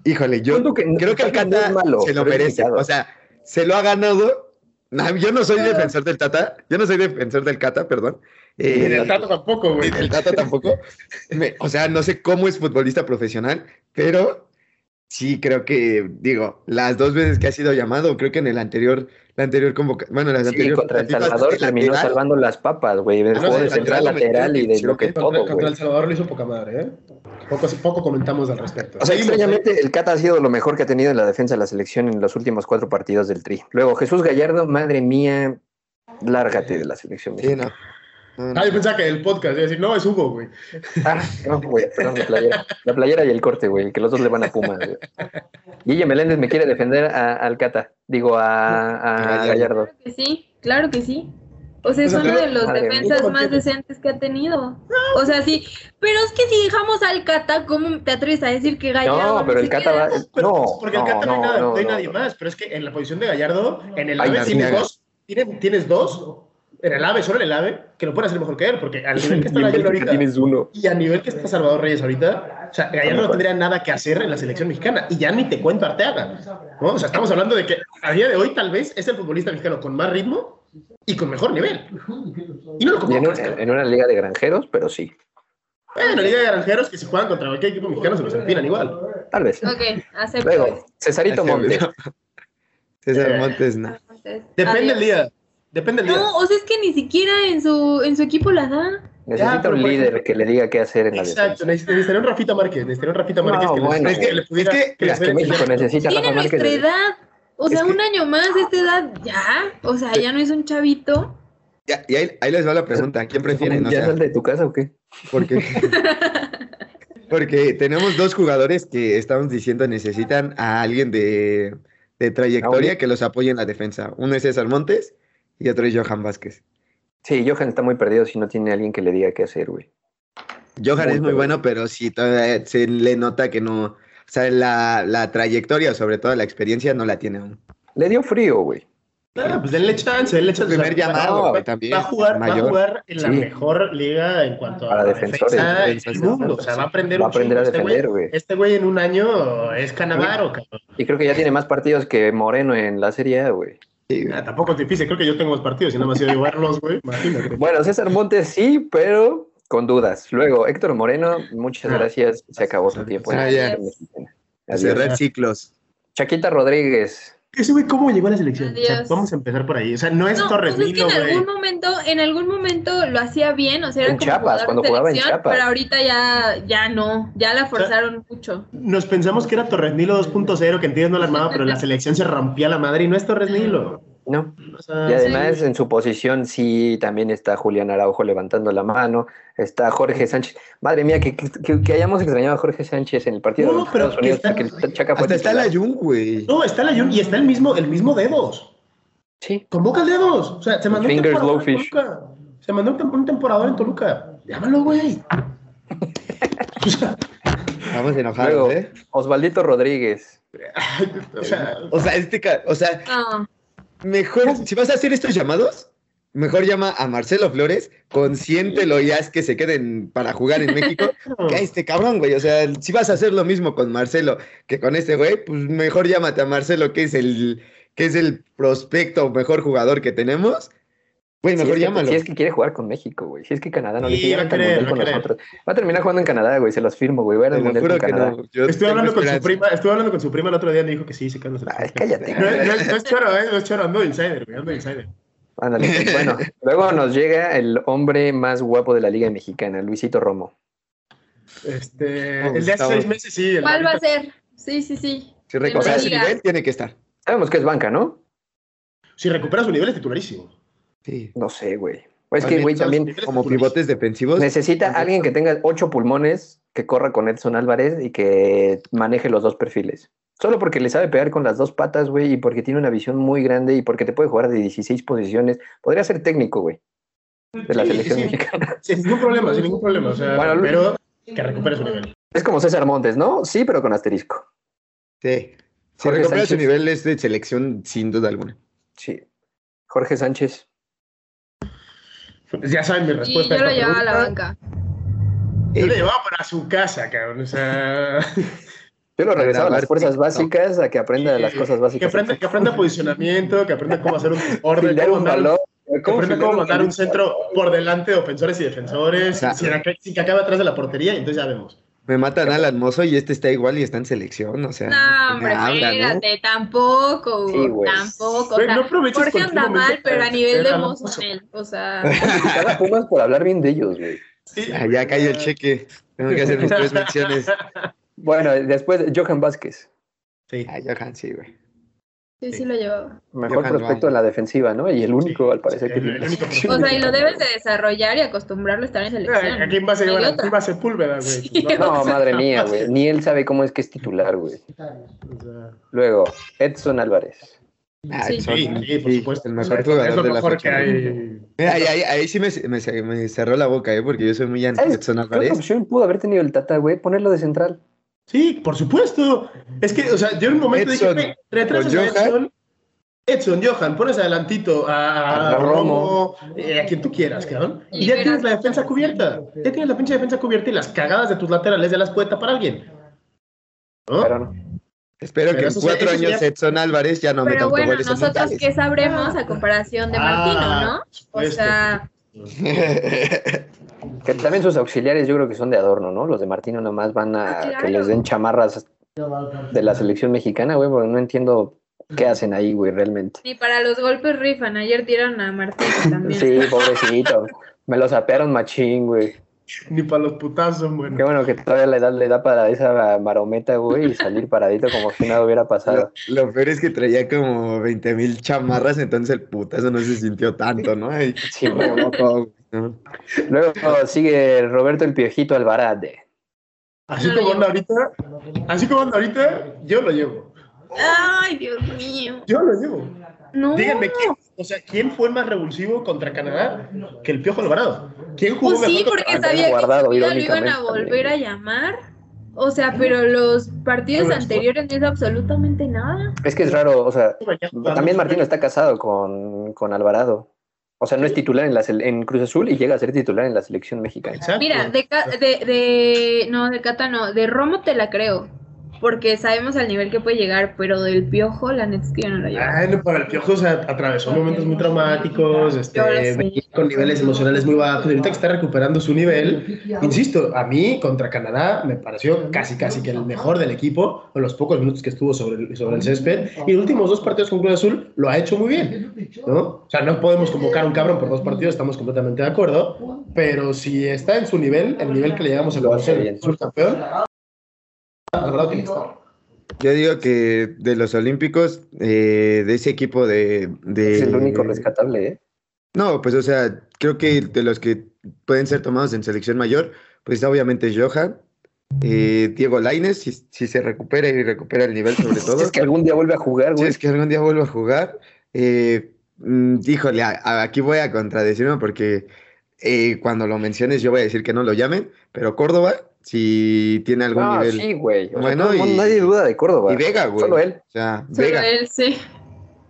híjole, yo que creo que el Cata malo, se lo merece, o sea, se lo ha ganado. Yo no soy defensor del Tata, yo no soy defensor del Cata, perdón. Ni Eh, del Tato tampoco, güey. ni del Tata tampoco. Me- o sea, no sé cómo es futbolista profesional, pero sí creo que, digo, las dos veces que ha sido llamado, creo que en el anterior, la anterior convocación, bueno, las Sí, anteriores contra El Salvador terminó lateral, salvando las papas, güey. El Ah, no, juego de el central lateral y de bloque Contra, todo, contra güey. El Salvador lo hizo poca madre, ¿eh? Poco, poco comentamos al respecto. O sea, Seguimos, extrañamente, el Cata ha sido lo mejor que ha tenido en la defensa de la selección en los últimos cuatro partidos del Tri. Luego, Jesús Gallardo, madre mía, lárgate de la selección. Sí, mexicana. No. No, Ah, yo pensaba que el podcast iba a decir, no, es Hugo, güey. Ah, no, güey, perdón, la playera. La playera y el corte, güey, que los dos le van a Pumas. güey. Guille Meléndez me quiere defender a- al Cata, digo, a, a Gallardo. Gallardo. Claro que sí, claro que sí. O sea, es uno de los Madre mía. defensas ¿Por qué? más decentes que ha tenido. O sea, sí. Pero es que si dejamos al Cata, ¿cómo te atreves a decir que Gallardo No, pero el Cata va. Pero- No, porque el no, Cata no, hay, no, nada- no, no hay no. nadie más, pero es que en la posición de Gallardo, en el Ay, AVE tienes Arciaga. dos, tienes dos, en el AVE, solo en el AVE, que lo pueden hacer mejor que él, porque al nivel que está en Gallardo ahorita, tienes uno. y a nivel que está Salvador Reyes ahorita, o sea, Gallardo no tendría nada que hacer en la selección mexicana, y ya ni te cuento Arteaga, ¿no? O sea, estamos hablando de que a día de hoy tal vez es el futbolista mexicano con más ritmo y con mejor nivel. Y no lo Y en, un- en una liga de granjeros, pero sí. Bueno, la Liga de Granjeros que si juegan contra cualquier equipo mexicano se los empinan igual. Tal vez. Ok, acepto. Luego, Cesarito Montes. César Montes, no. Depende adiós. del día. Depende del día. No, o sea, es que ni siquiera en su, en su equipo la da. Necesita un líder ejemplo- que le diga qué hacer en la Exacto, defensa. neces- necesitaría un Rafita Márquez, necesitaría un Rafita Márquez No, que, les- bueno, es que le pudiera... es que- que les que México necesita a Tiene Rafa Márquez. nuestra edad. O Es sea, que- un año más de esta edad, ya. O sea, ya no es un chavito. Ya- y ahí, ahí les va la pregunta, ¿quién prefieren? O ¿Ya sea, sal de tu casa o qué? porque, porque tenemos dos jugadores que estamos diciendo necesitan a alguien de, de trayectoria que los apoye en la defensa. Uno es César Montes y otro es Johan Vázquez. Sí, Johan está muy perdido si no tiene alguien que le diga qué hacer, güey. Johan Muy es muy perdido. bueno, pero sí todavía se le nota que no, o sea, la, la trayectoria, sobre todo la experiencia, no la tiene aún. Le dio frío, güey. Ah, pues denle chance, denle chance. Primer O sea, llamado, va- güey, también, Va a jugar, va a jugar en la Sí. mejor liga en cuanto Para a defensores, defensa defensas, del mundo. O sea, va a aprender Va a un aprender a. Este güey- defender, güey. Este güey en un año es Canavaro, cabrón. Y creo que ya tiene más partidos que Moreno en la Serie A, güey. Sí. Ah, tampoco es difícil, creo que yo tengo más partidos y nada más he ido a llevarlos, güey. Imagínate. Bueno, César Montes sí, pero con dudas. Luego, Héctor Moreno, muchas Ah. gracias. Se acabó su tiempo. Ah, Adiós. cerrar ciclos. Chaquita Rodríguez. Ese güey, ¿cómo llegó a la selección? O sea, Adiós. vamos a empezar por ahí. O sea, no es No, Torres pues es que Nilo, en güey. algún momento, en algún momento lo hacía bien, o sea, era En como Chiapas, cuando jugaba en Chiapas. Pero ahorita ya, ya no, ya la forzaron mucho. Nos pensamos que era Torres Nilo 2.0, que entiendo la armada, pero en la selección se rompía la madre y no es Torres Nilo. No. O sea, Y además en su posición sí también está Julián Araujo levantando la mano, está Jorge Sánchez. Madre mía, que, que- que hayamos extrañado a Jorge Sánchez en el partido No, de pero Estados Unidos está- porque el Chaca Hasta está la. Jun, güey. No, está la Jun y está el mismo, el mismo dedos. Sí, Convoca el dedos. O sea, se mandó un Fingers temporador en. Toluca. Se mandó un, tem- un temporador en Toluca. Llámalo, güey. Vamos enojados, Luego, ¿eh? Osvaldito Rodríguez. o sea, O sea, este, o sea, No, mejor, si vas a hacer estos llamados, mejor llama a Marcelo Flores, consiéntelo y haz que se queden para jugar en México, que a este cabrón, güey. O sea, si vas a hacer lo mismo con Marcelo que con este güey, pues mejor llámate a Marcelo, que es el, que es el prospecto mejor jugador que tenemos. Güey, Si mejor es, que, si es que quiere jugar con México, güey. Si es que Canadá no le Sí, quiere querer, mundial va con nosotros. Va a terminar jugando en Canadá, güey. Se los firmo, güey. Va a mundial con Canadá. no. Yo estuve hablando con su prima, estuve hablando con su prima el otro día y me dijo que sí, se quedan Ay, cállate. No, es- no es- no es choro, ¿eh? No es choro, ando de insider, güey, ando de insider. Ándale, pues, bueno, luego nos llega el hombre más guapo de la Liga Mexicana, Luisito Romo. Este, el de hace seis meses sí. el ¿cuál va a ser? Sí, sí, sí. Si recupera su nivel, tiene que estar. Sabemos que es banca, ¿no? Si recupera su nivel es titularísimo. Sí. No sé, güey. Pues que, También güey, son- también Como pivotes defensivos. necesita alguien que tenga ocho pulmones, que corra con Edson Álvarez y que maneje los dos perfiles. Solo porque le sabe pegar con las dos patas, güey, y porque tiene una visión muy grande y porque te puede jugar de 16 posiciones. Podría ser técnico, güey, de la Sí, selección sí. mexicana. Sin ningún problema, sin ningún problema. O sea, Bueno, pero que recupere su nivel. Es como César Montes, ¿no? Sí, pero con asterisco. Sí. Si Jorge recupera su nivel es de selección sin duda alguna. Sí. Jorge Sánchez. Pues ya saben mi Y respuesta. yo lo llevaba a la banca. Yo lo llevaba para su casa, cabrón. O sea, Yo lo regresaba a las fuerzas básicas a que aprenda las cosas que básicas. aprenda, que aprenda posicionamiento, que aprenda cómo hacer un orden, cómo un mandar, balón. que aprenda cómo mandar un centro centro por delante de ofensores y defensores, O sea, sin, aca- sin que acabe atrás de la portería, y entonces ya vemos. Me matan al Mozo y este está igual y está en selección, o sea. No, hombre, espérate, tampoco, Hugo, tampoco. o sea, no Jorge anda mal, pero a nivel de Mozo, o sea. Cada Pumas por hablar bien de ellos, güey. Ah, ya cayó el cheque. Tengo que hacer mis tres menciones. Bueno, después Johan Vázquez. Sí. Ah, Johan, sí, güey. Sí, sí lo llevaba. Mejor prospecto en la defensiva, ¿no? Y el único, al parecer, que tiene. O sea, y lo debes de desarrollar y acostumbrarlo a estar en selección. ¿A quién va a llevar? ¿A quién va a Sepúlveda, güey? no, madre mía, güey. Ni él sabe cómo es que es titular, güey. Luego, Edson Álvarez. Ah, sí. sí, por supuesto. El mejor jugador de la fecha. Ahí, ahí, ahí, sí me, me, me, cerró la boca, ¿eh? porque yo soy muy anti Edson Álvarez. ¿Qué opción pudo haber tenido el Tata, güey? Ponerlo de central. Sí, por supuesto. Es que, o sea, yo en un momento Edson, dije, retrasas a Edson Edson, Johan, pones adelantito a, a, Romo, eh, a quien tú quieras, cabrón. Y ya tienes la defensa cubierta. Ya tienes la pinche defensa cubierta y las cagadas de tus laterales ya las puede tapar alguien. ¿No? Espero que en cuatro años Edson Álvarez ya no me Pero bueno, nosotros qué sabremos a comparación de Martino, ¿no? O sea... que también sus auxiliares yo creo que son de adorno, ¿no? Los de Martino nomás van a ah, que les den chamarras de la selección mexicana, güey, porque no entiendo ¿Qué hacen ahí, güey, realmente? Y para los golpes rifan. Ayer tiraron a Martín también. sí, pobrecito. Me lo sapearon machín, güey. Ni para los putazos, bueno. Qué bueno que todavía le da, le da para esa marometa, güey, y salir paradito como si nada hubiera pasado. Lo, peor es que traía como 20 mil chamarras, entonces el putazo no se sintió tanto, ¿no? sí, Luego sigue Roberto el Piojito Alvarade. Así como anda ahorita, así como anda ahorita, yo lo llevo. Ay, Dios mío. Yo lo llevo. No. Díganme, ¿quién, o sea, ¿quién fue más revulsivo contra Canadá que el Piojo Alvarado? ¿Quién jugó pues sí, porque sabía guardado, que lo iban a volver a llamar. O sea, pero los partidos anteriores no hizo absolutamente nada. Es que es raro, o sea, también Martino está casado con, con Alvarado. O sea, no es titular en, la, en Cruz Azul y llega a ser titular en la selección mexicana. Mira, de, de, de, no, de Cata no, de Romo te la creo porque sabemos al nivel que puede llegar, pero del piojo, la neta es que yo no la llevo. Ay, no, para el piojo, o sea, atravesó momentos muy traumáticos, este, con niveles emocionales muy bajos. Ahorita que está recuperando su nivel, insisto, a mí contra Canadá me pareció casi, casi que el mejor del equipo, en los pocos minutos que estuvo sobre el, sobre el césped. Y los últimos dos partidos con Cruz Azul lo ha hecho muy bien, ¿no? O sea, no podemos convocar a un cabrón por dos partidos, estamos completamente de acuerdo, pero si está en su nivel, el nivel que le llegamos a conocer el campeón, yo digo que de los Olímpicos, eh, de ese equipo de, Es el único rescatable, ¿eh? No, pues o sea, creo que de los que pueden ser tomados en selección mayor, pues obviamente Johan, eh, Diego Laines, si, se recupera y recupera el nivel sobre todo. es que algún día vuelve a jugar, güey. es que algún día vuelve a jugar. Eh, mm, híjole, aquí voy a contradecirme porque cuando lo menciones yo voy a decir que no lo llamen, pero Córdoba si tiene algún ah, nivel. Sí, güey. bueno, nadie duda de Córdoba. Y Vega, güey. Solo él. O sea, Solo Vega. él, sí.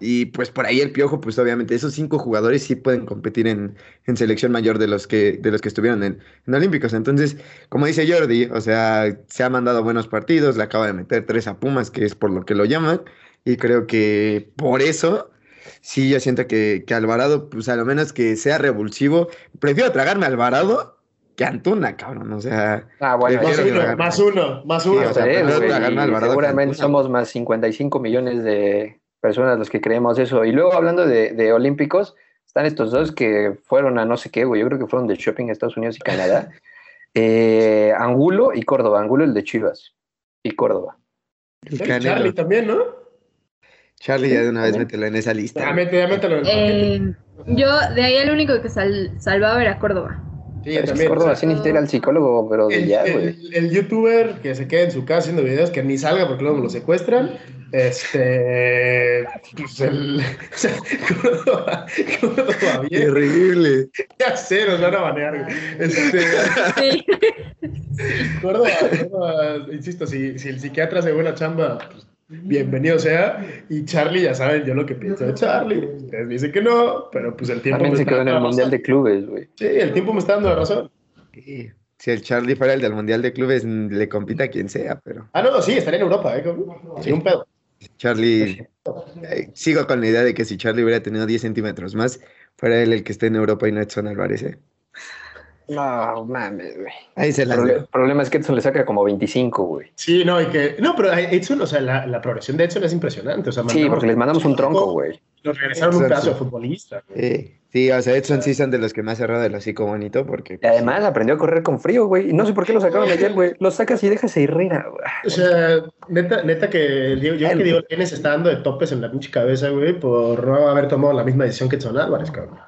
Y pues por ahí el Piojo, pues obviamente esos cinco jugadores sí pueden competir en, en selección mayor de los que, de los que estuvieron en, en, Olímpicos. Entonces, como dice Jordi, o sea, se ha mandado buenos partidos, le acaba de meter tres a Pumas, que es por lo que lo llaman. Y creo que por eso, sí, yo siento que, que Alvarado, pues a lo menos que sea revulsivo. Prefiero tragarme a Alvarado que Antuna, cabrón. O sea, ah, bueno, más, uno, más uno, más uno, o sea, seguramente somos más 55 millones de personas los que creemos eso. Y luego hablando de, de, olímpicos, están estos dos que fueron a no sé qué, güey. Yo creo que fueron de shopping a Estados Unidos y Canadá. eh, Angulo y Córdoba. Angulo el de Chivas y Córdoba. Charlie también, ¿no? Charlie ya de una vez mételo en esa lista. Ya, mételo, mételo. Eh, yo, de ahí el único que sal, salvaba era Córdoba. Sí, también. Córdoba, sí necesita ir al psicólogo, pero de ya, güey. El, youtuber que se quede en su casa haciendo videos, que ni salga porque luego lo secuestran. Este. Pues el. O sea, Córdoba. Córdoba bien. Terrible. Ya sé, nos van a banear. Este. Sí. Córdoba, Córdoba, insisto, si, si el psiquiatra se ve una chamba, pues bienvenido sea. Y Charlie, ya saben yo lo que pienso de Charlie. Ustedes dicen que no, pero pues el tiempo. También se quedó en el Mundial de Clubes, güey. Sí, el tiempo me está dando la razón. Si el Charlie fuera el del Mundial de Clubes, le compita a quien sea, pero. Ah, no, sí, estaría en Europa, ¿eh? Sí, un pedo. Charlie, eh, sigo con la idea de que si Charlie hubiera tenido 10 centímetros más, fuera él el que esté en Europa y no Edson Álvarez, ¿eh? No, mames, güey. Ahí se El las proble- problema es que Edson le saca como 25, güey. Sí, no, y que. No, pero Edson, o sea, la, la progresión de Edson es impresionante. O sea, Sí, porque les mandamos un tronco, güey. Nos regresaron un pedazo de futbolista. güey. Sí, sí, o sea, Edson sí son de los que más cerrado el hocico bonito porque... Y además aprendió a correr con frío, güey. Y no sé por qué lo sacaron ayer, güey. Lo sacas y dejas a Herrera, güey. O sea, neta, neta que yo creo que Diego Lainez está dando de topes en la pinche cabeza, güey, por no haber tomado la misma decisión que Edson Álvarez, cabrón.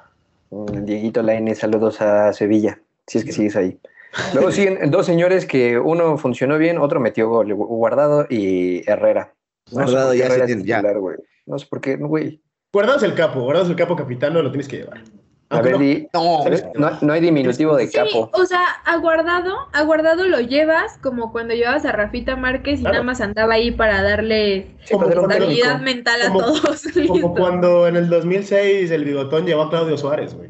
Mm, Dieguito Lainez, saludos a Sevilla, si es que sigues ahí. Luego siguen dos señores que uno funcionó bien, otro metió gol, Guardado y Herrera. No Guardado ya se Herrera es tiene- ya. titular, güey. No sé por qué, güey. Guardados el capo, guardados el capo capitano, lo tienes que llevar. A ver, no- di- No, no, no hay diminutivo de Sí, capo. o sea, aguardado, aguardado lo llevas como cuando llevas a Rafita Márquez y Claro. nada más andaba ahí para darle Como- estabilidad mental a como- todos. Como Listo. cuando en el 2006 el bigotón llevó a Claudio Suárez, güey.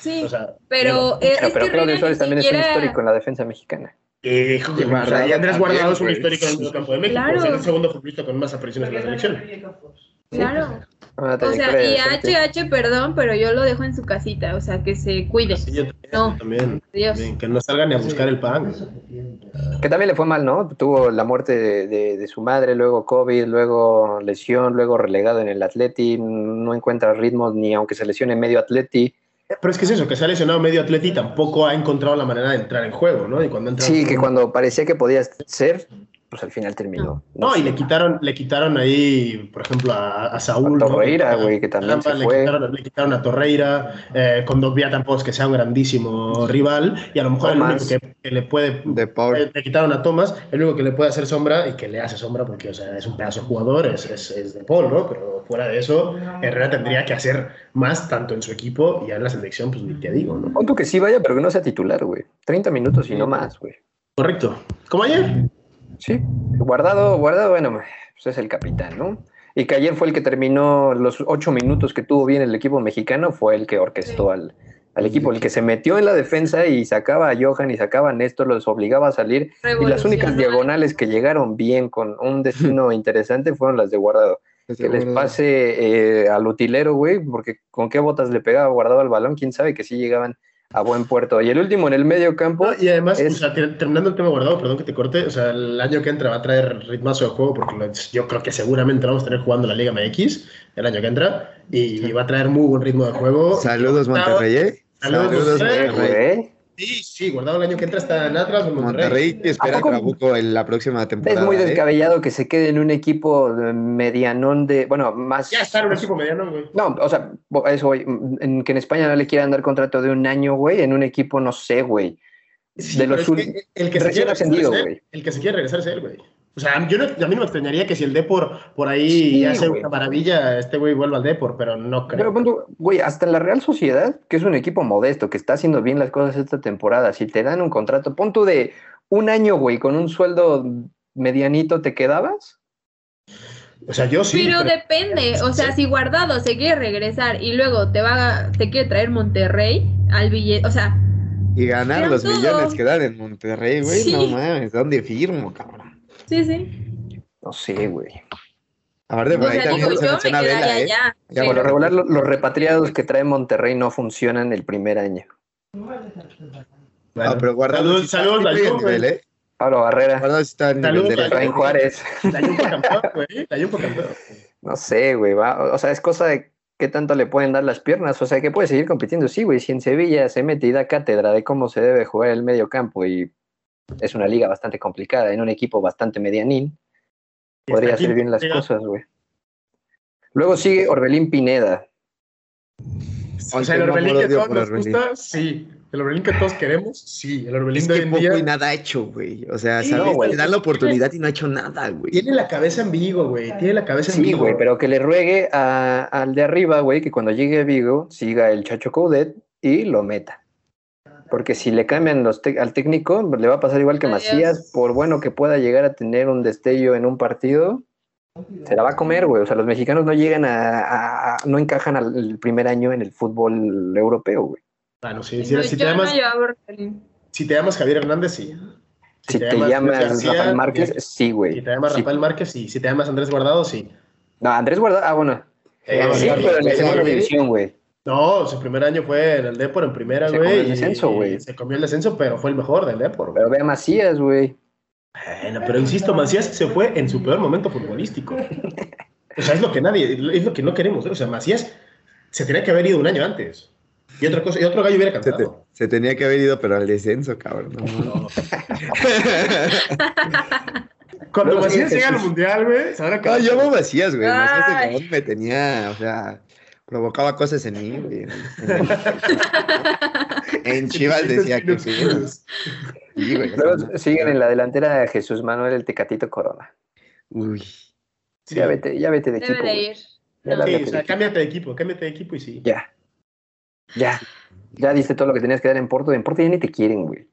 Sí, O sea, pero, eh, es pero Claudio Suárez también es un histórico en la defensa mexicana. Eh, o sea, y Andrés Guardado es un histórico en el campo de México. Claro. o sea, es el segundo futbolista con más apariciones en la selección. Claro. Una O sea, y. HH, perdón, pero yo lo dejo en su casita, o sea, que se cuide. Sí, yo también, No. también, Dios. también, Que no salgan ni a buscar el pan. Que también le fue mal, ¿no? Tuvo la muerte de, de- de su madre, luego COVID, luego lesión, luego relegado en el Atleti, no encuentra ritmo ni aunque se lesione medio Atleti. Pero es que es eso, que se ha lesionado medio atleta y tampoco ha encontrado la manera de entrar en juego, ¿no? Y cuando entra Sí, en que cuando parecía que podía ser, pues al final terminó. No, y le quitaron, le quitaron ahí, por ejemplo, a, a Saúl. A ¿no? Torreira, güey, que también se le fue. Quitaron, le quitaron a Torreira, eh, con Dogbia tampoco es que sea un grandísimo rival, y a lo mejor Tomás. el único que, que le puede... De Paul. eh, Le quitaron a Thomas, el único que le puede hacer sombra y que le hace sombra porque o sea, es un pedazo de jugador, es, es, es de Paul, ¿no? Pero fuera de eso, Herrera tendría que hacer más tanto en su equipo y ya en la selección, pues ni te digo, ¿no? Pon tú que sí vaya, pero que no sea titular, güey. 30 minutos y no más, güey. Correcto. Como ayer. Sí, guardado, guardado, bueno, pues es el capitán, ¿no? Y que ayer fue el que terminó los ocho minutos que tuvo bien el equipo mexicano, fue el que orquestó al, al equipo, el que se metió en la defensa y sacaba a Johan y sacaba a Néstor, los obligaba a salir. Y las únicas diagonales que llegaron bien con un destino interesante fueron las de guardado. Que les pase eh, al utilero, güey, porque con qué botas le pegaba guardado al balón, quién sabe que sí llegaban a buen puerto. Y el último en el medio campo, No, y además, es- o sea, ter- terminando el tema guardado, perdón que te corte, o sea, el año que entra va a traer ritmazo de juego porque lo- yo creo que seguramente vamos a tener jugando la Liga MX el año que entra y va a traer muy buen ritmo de juego. Saludos, Monterrey. ¿eh? Saludos, eh, güey, Sí, sí, guardado el año que entra está en Atlas o Monterrey. Monterrey que espera ¿A? Trabuco en la próxima temporada. Es muy ¿eh? descabellado que se quede en un equipo medianón de, bueno, más... Ya está en un equipo mediano, güey. No, o sea, a eso voy, en que en España no le quieran dar contrato de un año, güey, en un equipo, no sé, güey. Sí, de los es que el que se quiere güey. El que se quiere regresar es él, güey. O sea, yo no- a mí no me extrañaría que si el Depor por ahí Sí, hace una maravilla, este güey vuelva al Depor, pero no creo. Pero, punto, güey, hasta la Real Sociedad, que es un equipo modesto, que está haciendo bien las cosas esta temporada, si te dan un contrato, punto de un año, güey, con un sueldo medianito, ¿te quedabas? o sea, yo sí. pero, pero- depende, o sea, si Guardado se quiere regresar y luego te va, te quiere traer Monterrey al billete, o sea, Y ganar los todo. millones que dan en Monterrey, güey. Sí. No mames, ¿dónde firmo, cabrón? Sí, sí. No sé, güey. Aparte, por O ahí sea, también digo, se yo me menciona Vela, quedaría ¿eh? allá. Ya, Por lo regular, lo- los repatriados que trae Monterrey no funcionan el primer año. Bueno, Ah, pero guardado. saludos, saludos, nivel, ¿eh? Pablo Barrera, está en nivel Saludos, de Efraín Juárez. La Juve campeón, güey. La Juve campeón. No sé, güey, va. O sea, es cosa de qué tanto le pueden dar las piernas. O sea, que puede seguir compitiendo. Sí, güey, si en Sevilla se mete y da cátedra de cómo se debe jugar el medio campo y es una liga bastante complicada, en un equipo bastante medianín, podría hacer bien las cosas, güey. Luego sigue Orbelín Pineda. O sea, el Orbelín que todos nos gusta, sí. El Orbelín que todos queremos, sí. El Orbelín Es de hoy que en poco día y nada ha hecho, güey. O sea, Sí, ¿sabes? no. Le dan la oportunidad y no ha hecho nada, güey. tiene la cabeza en Vigo, güey. Tiene la cabeza en Sí, Vigo. güey, pero que le ruegue a- al de arriba, güey, que cuando llegue a Vigo siga el Chacho Coudet y lo meta. Porque si le cambian los tec- al técnico, le va a pasar igual que Adiós. Macías, por bueno que pueda llegar a tener un destello en un partido, se la va a comer, güey. O sea, los mexicanos no llegan a, a- a- no encajan al el primer año en el fútbol europeo, güey. Bueno, sí, si, No, si te llamas, si te llamas Javier Hernández, sí. Si, te, llamas García, Rafael Márquez, bien. sí, güey. Si te llamas Sí. Rafael Márquez, sí. Si te llamas Andrés Guardado, sí. No, Andrés Guardado, ah, bueno. Eh, sí, Guardado, pero en la segunda división, güey. No, su primer año fue en el Depor en primera, Se güey. comió el descenso, güey. Se comió el descenso, pero fue el mejor del Depor. güey. Pero ve a Macías, güey. Bueno, pero insisto, Macías se fue en su peor momento futbolístico. O sea, es lo que nadie, es lo que no queremos. ¿eh? O sea, Macías se tenía que haber ido un año antes. Y otra cosa, y otro gallo hubiera Se, te- cantado. se tenía que haber ido, pero al descenso, cabrón. no. Cuando Macías llega al mundial, güey, se habrá No, yo amo Macías, güey. Macías cabrón me tenía, o sea, provocaba cosas en mí, güey. En Chivas decía que sí. Sí, güey. Luego siguen en la delantera Jesús Manuel el Tecatito Corona. Uy. Sí, Ya vete, ya vete de Debe equipo. de güey. ir. Ya No. la- Sí, Cámbiate o sea, de cámbiate de equipo, cámbiate de equipo y sí. Ya. Ya. Ya diste todo lo que tenías que dar en Porto. En Porto ya ni te quieren, güey.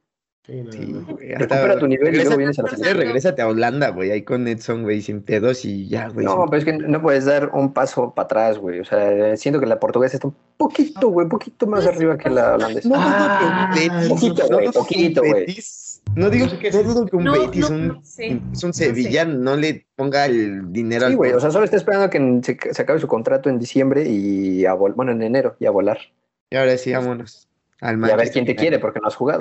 Sí, no, Sí, no. güey. Recupera tu nivel y luego vienes a la selección. Regrésate a Holanda, güey, ahí con Edson, güey, sin pedos y ya, güey. No, sin- pero es que no puedes dar un paso para atrás, güey. O sea, siento que la portuguesa está un poquito, güey, un poquito más arriba que la holandesa. No Ah, que Betis, poquito, no güey, que poquito, güey. No digo No qué no dudo que un No, Betis, no, un, no sé. es un Sevilla, no le ponga el dinero Sí, al güey. O sea, solo está esperando que se, se acabe su contrato en diciembre y a vol- bueno, en enero y a volar. Y ahora sí, vámonos. Al Y a ver quién te quiere porque no has jugado.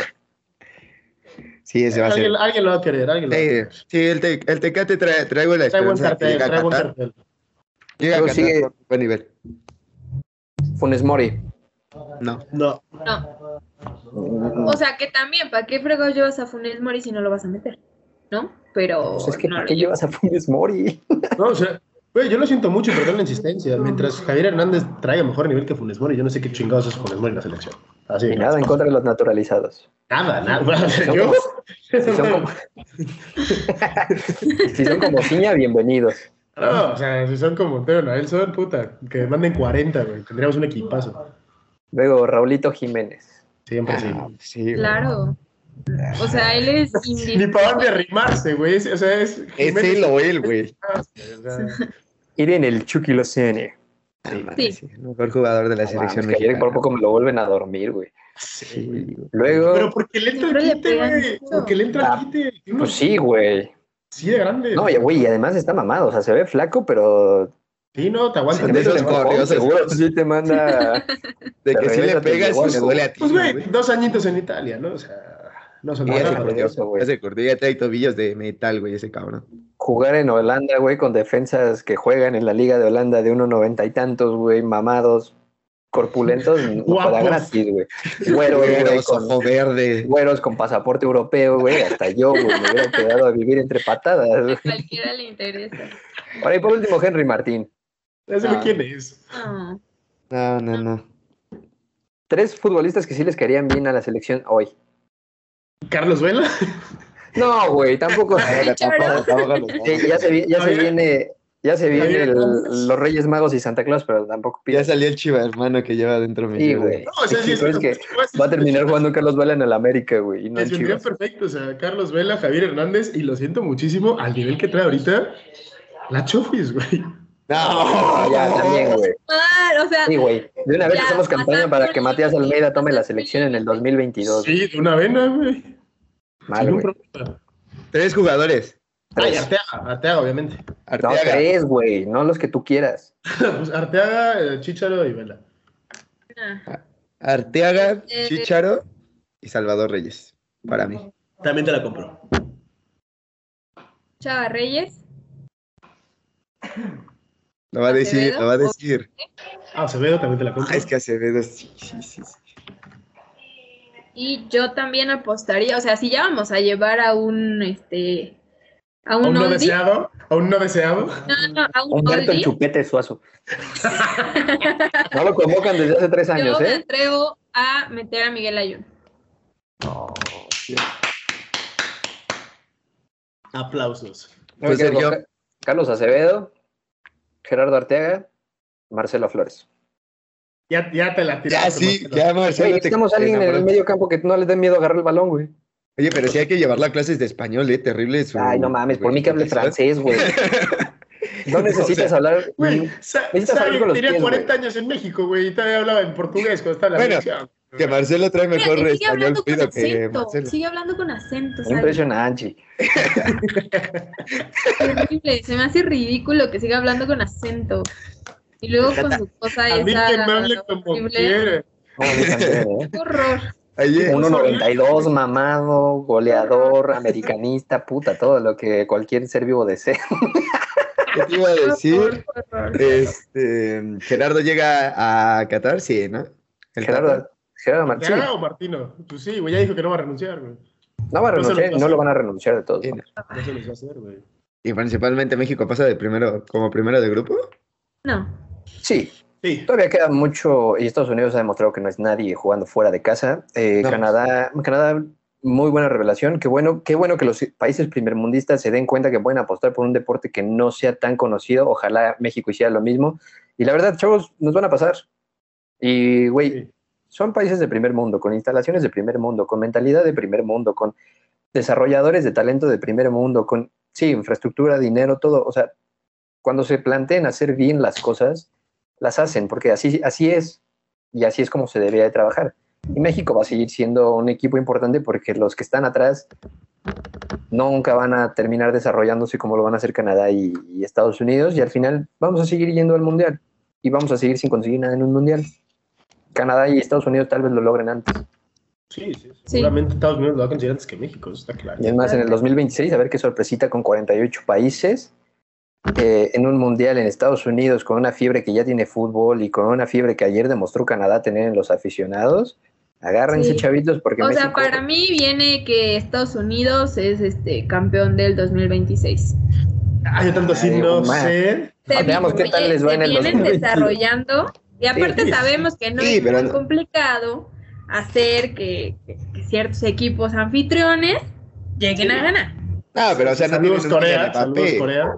Sí, ese va a ser. Alguien, alguien lo va a querer, alguien lo va a Sí, querer. sí, el, te- el Tecate trae, traigo la Trae buen esperanza cartel, trae buen cartel. Llega a sigue- buen nivel. Funes Mori. No. No, No. O sea, que también, ¿para qué fregados llevas a Funes Mori si no lo vas a meter? ¿No? Pero. Pues es que no ¿para qué llevas. llevas a Funes Mori? no, o sea, güey, yo lo siento mucho, perdón la insistencia. Mientras Javier Hernández traiga mejor nivel que Funes Mori, yo no sé qué chingados es Funes Mori en la selección. Así. Y nada en contra de los naturalizados. Nada, nada. Son Yo, como- Si son como, si son como ciña, bienvenidos. no, o sea, si son como Teo Nelson, puta, que manden 40, güey. Tendríamos un equipazo. Luego Raulito Jiménez. Siempre sí. Ah, sí, güey. Claro. O sea, él es Ni para dónde arrimarse, güey. O sea, es. Es Jiménez- él o él, güey. Sea, Irene el Chucky. Ah, madre, Sí. sí, el mejor jugador de la No selección ayer por poco me lo vuelven a dormir, güey. Sí. Luego, Pero porque le entra el quite, güey. Porque le entra Ah, el quite. Tiene pues sí, güey. Sí, de grande. No, y güey, y además está mamado, o sea, se ve flaco, pero Sí, no, te aguanta. Sí, de esos Te- correos, seguro sí te manda. De que si le pegas y le duele a ti. Pues, güey. güey, dos añitos en Italia, ¿no? O sea, no son perdió. cortó, eso, güey. ya se cortó, ya trae tobillos de metal, güey, ese cabrón. Jugar en Holanda, güey, con defensas que juegan en la Liga de Holanda de unos noventa y tantos, güey, mamados, corpulentos, no para gratis, güey. Güero, güey, Güeros, con, ojo verde. güeros con pasaporte europeo, güey, hasta yo, güey, me hubiera quedado a vivir entre patadas. A cualquiera le interesa. Ahora, y por último, Henry Martín. Ese Ah. quién es. No. No, no, no. Tres futbolistas que sí les caerían bien a la selección hoy. Carlos Vela. No, güey, tampoco. Sí, ya se, ya se viene, ya se viene el- los Reyes Magos y Santa Claus, pero tampoco Ya pides. salió el chiva hermano que lleva dentro mi Sí, vida. güey. No, o sea, sí, Pero es que va a terminar jugando Carlos Vela en el América, güey, y no en Les vendría perfecto, o sea, Carlos Vela, Javier Hernández, y lo siento muchísimo, al nivel que trae ahorita, la Chofis, güey. No, Ah, ya, también, güey. O sea, Sí, güey. De una vez Ya, hacemos campaña para que Matías Almeida tome la selección en el 2022. Sí, de una vena, güey. Mal, Sin un güey. problema. Tres jugadores. Ay, Tres. Arteaga, Arteaga, obviamente. No, tres, güey. No los que tú quieras. pues Arteaga, eh, Chicharo y Vela. ah, Arteaga, Eh, Chicharo y Salvador Reyes. Para mí. También te la compro. Chava Reyes. Lo va a decir, lo va a decir. Ah, Acevedo también te la compro. Ah, es que Acevedo, sí, sí, sí. sí. Y yo también apostaría, o sea, si ya vamos a llevar a un, este, a a un, un no deseado, a un no deseado. no, no, a un oldie, chupete suazo. No lo convocan desde hace tres yo años, me ¿eh? atrevo a meter a Miguel Ayun. Aplausos. Pues, Yo Sergio. Ca- Carlos Acevedo, Gerardo Arteaga, Marcelo Flores. Ya, ya te la tiraste. Ya, sí, Marcelo. ya, Marcelo. te- necesitamos te a alguien en el medio campo que no les dé miedo agarrar el balón, güey. Oye, pero sí hay que llevarla a clases de español, ¿eh? Terrible su... Ay, no mames, por mí que hable francés, güey. No necesitas O sea, hablar. Güey, Necesitas Sabe hablar con los tenía pies, 40 años en México, güey, y todavía hablaba en portugués cuando estaba en la Bueno. Que Marcelo trae mejor Mira, sigue español hablando con que acento, Marcelo. sigue hablando con acento, ¿sabes? Impresionante. Terrible, se me hace ridículo que siga hablando con acento. Y luego con su cosa A mí esa. que me hable como horrible. quiere. A ¿eh? Qué horror. Ayer, 1.92, mamado, goleador, americanista, puta, todo lo que cualquier ser vivo desea. ¿qué te iba a decir? Este, Gerardo llega a Qatar, sí, ¿no? El Gerardo. Gerardo Mar- sí, ¿Ya o Martino? Pues sí, güey, ya dijo que no va a renunciar, güey. no va a no se lo renunciar, a no lo van a renunciar de todos Sí. No se les va a hacer, güey. Y principalmente México pasa de primero, como primero de grupo. No. Sí, Sí. todavía queda mucho, y Estados Unidos ha demostrado que no es nadie jugando fuera de casa. Eh, No. Canadá, Canadá, muy buena revelación. Qué bueno, qué bueno que los países primermundistas se den cuenta que pueden apostar por un deporte que no sea tan conocido. Ojalá México hiciera lo mismo. Y la verdad, chavos, nos van a pasar. Y, güey, Sí. son países de primer mundo, con instalaciones de primer mundo, con mentalidad de primer mundo, con desarrolladores de talento de primer mundo, con, sí, infraestructura, dinero, todo. O sea, cuando se planteen hacer bien las cosas, las hacen, porque así, así es, y así es como se debería de trabajar. Y México va a seguir siendo un equipo importante porque los que están atrás nunca van a terminar desarrollándose como lo van a hacer Canadá y, y Estados Unidos, y al final vamos a seguir yendo al Mundial, y vamos a seguir sin conseguir nada en un Mundial. Canadá y Estados Unidos tal vez lo logren antes. Sí, sí. Seguramente Estados Unidos lo va a conseguir antes que México, eso está claro. Y es más, en el 2026, a ver qué sorpresita con 48 países, eh, en un mundial en Estados Unidos, con una fiebre que ya tiene fútbol y con una fiebre que ayer demostró Canadá tener en los aficionados. Agárrense, Sí. chavitos, porque O sea, para mí viene que Estados Unidos es este campeón del 2026. Ah, yo tanto así Ay, no sé. Se veamos qué tal les va se en el vienen 2022. desarrollando y aparte Sí, sí. sabemos que no Sí, es pero muy complicado hacer que, ciertos equipos anfitriones lleguen Sí. a ganar. Ah, pero o sea, no saludos. Corea.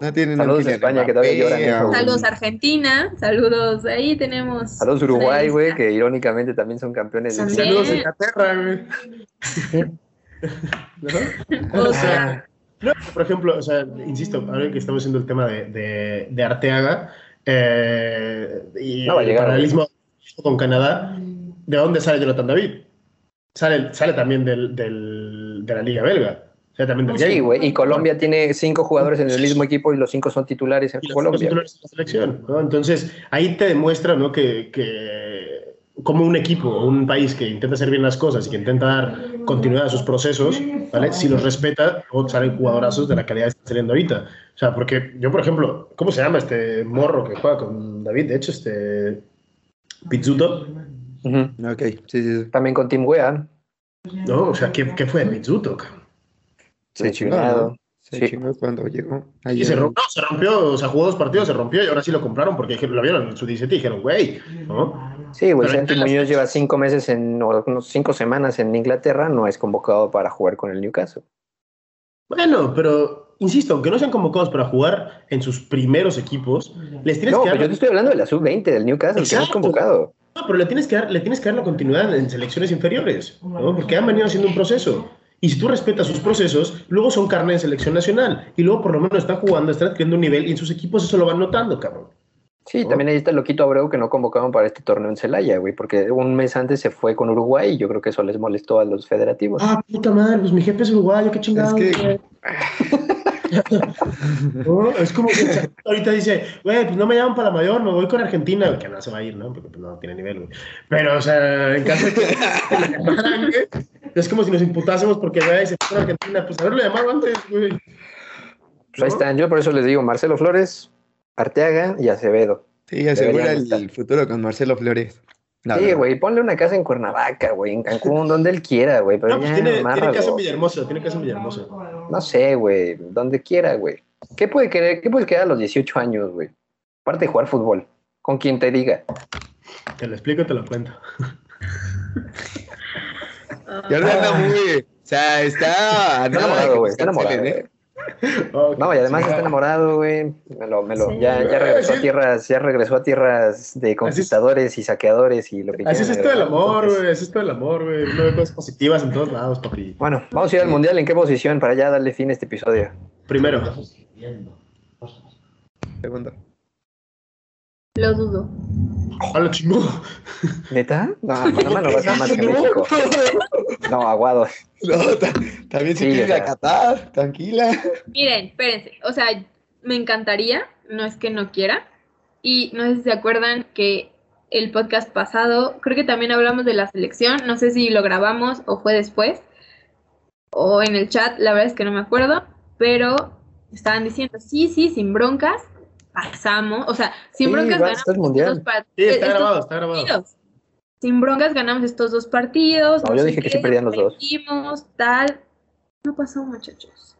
No tienen Saludos Kylian España, que todavía lloran Saludos Argentina, saludos ahí tenemos. Saludos Uruguay, güey, que irónicamente también son campeones del También. Saludos a Inglaterra, güey. ¿No? O sea, No, por ejemplo, o sea, insisto, ahora que estamos haciendo el tema de, de, de Arteaga eh, y No a el paralelismo con Canadá, ¿de dónde sale Jonathan David? Sale, sale también del, del- de la Liga Belga. Sale también del Sí, güey, y Colombia tiene cinco jugadores en el mismo equipo y los cinco son titulares en y los Colombia. titulares de la selección. ¿no? Entonces, ahí te demuestra ¿no? que, que como un equipo, un país que intenta hacer bien las cosas y que intenta dar continuidad a sus procesos, ¿vale? si los respeta, o salen jugadorazos de la calidad que están saliendo ahorita. O sea, porque yo, por ejemplo, ¿cómo se llama este morro que juega con David? De hecho, este Pizzuto, Ujú. Ok, sí, sí, sí. También con Team Wea, ¿no? O sea, ¿qué, qué fue de Pizzuto? cabrón? Se chingó. Se Sí. chingó cuando llegó. Y se rompió, se rompió, o sea, jugó dos partidos, se rompió y ahora sí lo compraron porque lo vieron en su 17 y dijeron, güey, ¿no? Sí, güey, Pero Santi Muñoz lleva cinco meses en, o unos cinco semanas en Inglaterra, no es convocado para jugar con el Newcastle. Bueno, pero insisto, aunque no sean convocados para jugar en sus primeros equipos, les tienes No, que pero dar. yo te estoy hablando de la sub-20 del Newcastle, que no es convocado. No, pero le tienes que dar, le tienes que dar la continuidad en selecciones inferiores, ¿no? Porque han venido haciendo un proceso. Y si tú respetas sus procesos, luego son carne de selección nacional. Y luego por lo menos están jugando, están adquiriendo un nivel y en sus equipos eso lo van notando, cabrón. Sí, también ahí está el loquito Abreu que no convocaron para este torneo en Celaya, güey, porque un mes antes se fue con Uruguay y yo creo que eso les molestó a los federativos. Ah, puta madre, pues mi jefe es uruguayo, qué chingado. Es que-. No, es como que ahorita dice, güey, pues no me llaman para mayor, me voy con Argentina, que no se va a ir, ¿no? Porque pues, no tiene nivel, güey. Pero, o sea, en caso de que es como si nos imputásemos porque, güey, se fue a Argentina, pues haberlo llamado antes, güey. Pues ahí están, yo por eso les digo Marcelo Flores, Arteaga y Acevedo. Sí, asegura el, estar. futuro con Marcelo Flores. No, sí, no. güey, ponle una casa en Cuernavaca, güey, en Cancún, donde él quiera, güey, pero No, pues ya, tiene, tiene casa en Villahermosa, tiene casa en Villahermosa. No sé, güey, donde quiera, güey. ¿Qué puede querer, qué puede quedar a los 18 años, güey? Aparte de jugar fútbol, con quien te diga. Te lo explico y te lo cuento. Y ahora anda muy. O sea, está. Está enamorado, güey, está enamorado. ¿eh? Oh, No, y además sí. está enamorado, güey. Me lo, me lo, Sí. ya, ya regresó a tierras, ya regresó a tierras de conquistadores y saqueadores y lo que Así es esto del amor, güey, así es esto del amor, güey. Uno ve cosas positivas en todos lados, papi. Bueno, vamos a ir al mundial. ¿En qué posición para ya darle fin a este episodio? Primero, Segundo. Lo dudo. a lo chingó. ¿Neta? No, Panamá no va a ser más que México. No, aguado. No, ta- también se Sí, quiere ir o a sea. Qatar, tranquila. Miren, espérense, o sea, me encantaría, no es que no quiera, Y no sé si se acuerdan que el podcast pasado, creo que también hablamos de la selección, no sé si lo grabamos o fue después, o en el chat, la verdad es que no me acuerdo, pero estaban diciendo, sí, sí, sin broncas, pasamos, o sea, sin Sí, broncas ganamos mundial. estos pa- Sí, está estos grabado, está grabado. partidos. Sin broncas ganamos estos dos partidos. No, yo dije que sí perdían los dos. perdimos, tal. No pasó, muchachos.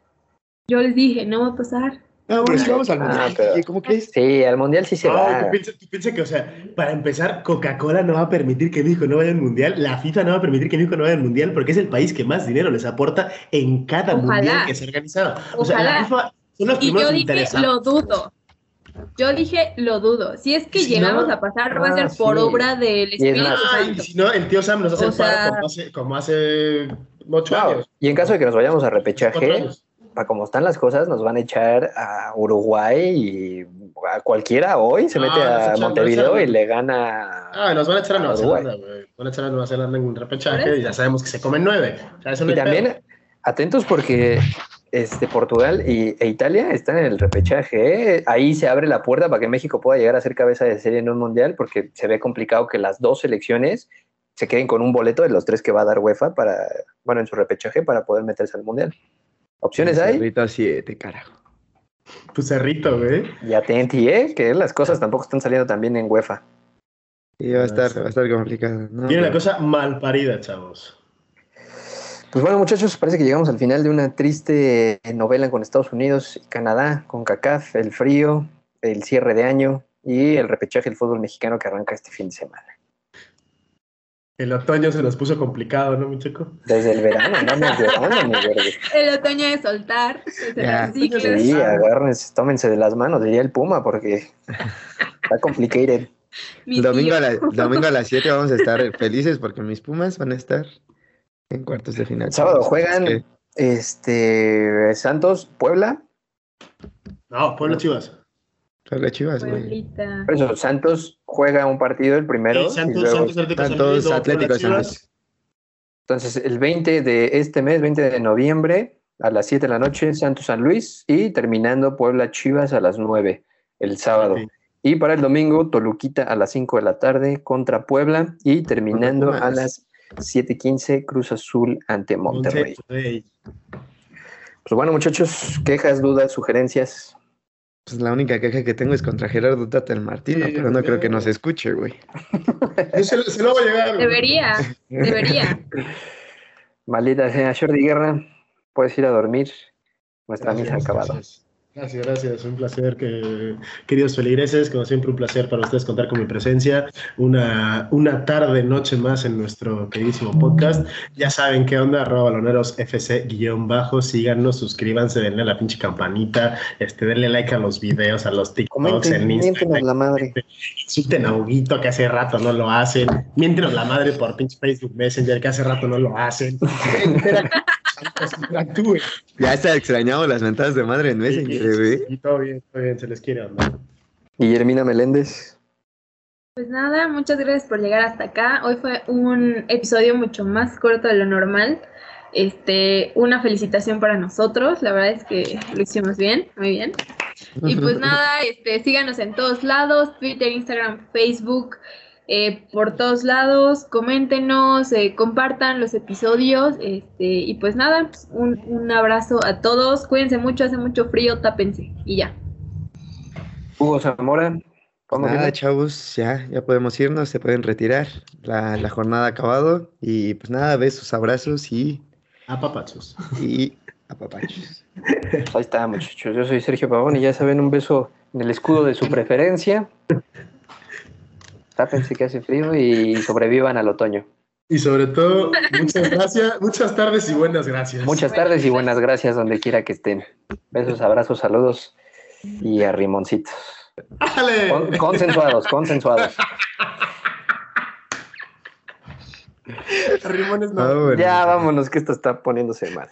Yo les dije, no va a pasar. No, pero si vamos al Ah, mundial, pero- Guille, ¿cómo crees? Sí, al mundial sí se No, va. tú piensas, tú piensas que, o sea, para empezar, Coca-Cola no va a permitir que México no vaya al mundial, la FIFA no va a permitir que México no vaya al mundial porque es el país que más dinero les aporta en cada Ojalá. mundial que se ha organizado. O sea, Ojalá. la FIFA son los Y yo primeros dije, interesados. lo dudo. Yo dije, lo dudo. Si es que Si llegamos no- a pasar, va a Ah, ser por sí. obra del Espíritu más- Ay, y Santo. si no, el tío Sam nos hace O el paro sea- como hace, como hace ocho No, años. y en caso de que nos vayamos a repechaje, para como están las cosas, nos van a echar a Uruguay y a cualquiera hoy se Ah, mete a Montevideo y le gana. Ah, nos van a echar a a Nueva Uruguay. Zelanda, güey. Van a echar a Nueva Zelanda en un ¿Por repechaje y ya sabemos que se comen nueve. O sea, eso no Y pedo. también atentos porque este, Portugal y, e Italia están en el repechaje. ¿eh? Ahí se abre la puerta para que México pueda llegar a ser cabeza de serie en un mundial porque se ve complicado que las dos selecciones se queden con un boleto de los tres que va a dar UEFA para, bueno, en su repechaje para poder meterse al mundial. Opciones hay Cerrito 7, carajo. Tu cerrito, güey. y atenti, ¿eh? que las cosas tampoco están saliendo tan bien en UEFA. Sí, va a estar, va a estar complicado. ¿no? Tiene la cosa mal parida, chavos. Pues bueno, muchachos, parece que llegamos al final de una triste novela con Estados Unidos y Canadá, con CACAF, el frío, el cierre de año y el repechaje del fútbol mexicano que arranca este fin de semana. El otoño se nos puso complicado, ¿no, mi chico? Desde el verano, andamos llorando, mi verde. El otoño de soltar, Ya. Sí, agárrense, tómense de las manos, diría el Puma, porque está complicated. mi domingo, tío. a la- domingo a las 7 vamos a estar felices porque mis Pumas van a estar en cuartos de final. Sábado Es juegan que- este Santos, Puebla. No, Pueblo Chivas. Puebla Chivas, güey. Pueblita. Por eso, Santos juega un partido el primero. Sí, y Santos, luego- Santos, Atlético San Santos, Atlético Puebla, San Chivas. Luis. Entonces, el 20 de este mes, 20 de noviembre, a las 7 de la noche, Santos San Luis y terminando Puebla Chivas a las 9 el sábado. Y para el domingo, Toluquita a las 5 de la tarde contra Puebla y terminando a las 7:15 Cruz Azul ante Monterrey. Monterrey. Pues bueno, muchachos, quejas, dudas, sugerencias. Pues la única queja que tengo es contra Gerardo Tata el Martino, Sí, pero no creo que no. nos escuche, güey. Yo se, se lo voy a llegar. güey. Debería, debería. Maldita sea, Jordi Guerra, puedes ir a dormir. Nuestra misa ha acabado. Gracias, gracias, gracias. Un placer, que, queridos feligreses, como siempre un placer para ustedes contar con mi presencia. Una, una tarde, noche más en nuestro queridísimo podcast. Ya saben qué onda, arroba baloneros FC guion bajo. Síganos, suscríbanse, denle a la pinche campanita, este, denle like a los videos, a los TikToks Comenten, en Instagram. la madre. Insulten a Huguito, que hace rato no lo hacen. Miéntenos la madre por pinche Facebook Messenger, que hace rato no lo hacen. Interactúen. Ya está extrañado las ventanas de madre en Messenger, güey. Y todo bien, todo bien, se les quiere, onda. Guillermina Meléndez. Pues nada, muchas gracias por llegar hasta acá. Hoy fue un episodio mucho más corto de lo normal. Este, una felicitación para nosotros. La verdad es que lo hicimos bien, muy bien. Y pues nada, este, síganos en todos lados, Twitter, Instagram, Facebook, eh, por todos lados, coméntenos, eh, compartan los episodios, este, y pues nada, un, un abrazo a todos, cuídense mucho, hace mucho frío, tápense, y ya. Hugo Zamora. ¿podemos Nada, chavos, ya, ya podemos irnos, se pueden retirar. La, la jornada ha acabado. Y pues nada, besos, abrazos y, A papachos. y apapachos. Pues ahí está, muchachos. Yo soy Sergio Pavón y ya saben, un beso en el escudo de su preferencia. Tápense que hace frío y sobrevivan al otoño. Y sobre todo, muchas gracias, muchas tardes y buenas gracias. Muchas tardes y buenas gracias donde quiera que estén. Besos, abrazos, saludos y a rimoncitos. Con- consensuados, consensuados. Rimones no. Vámonos. Ya vámonos, que esto está poniéndose mal.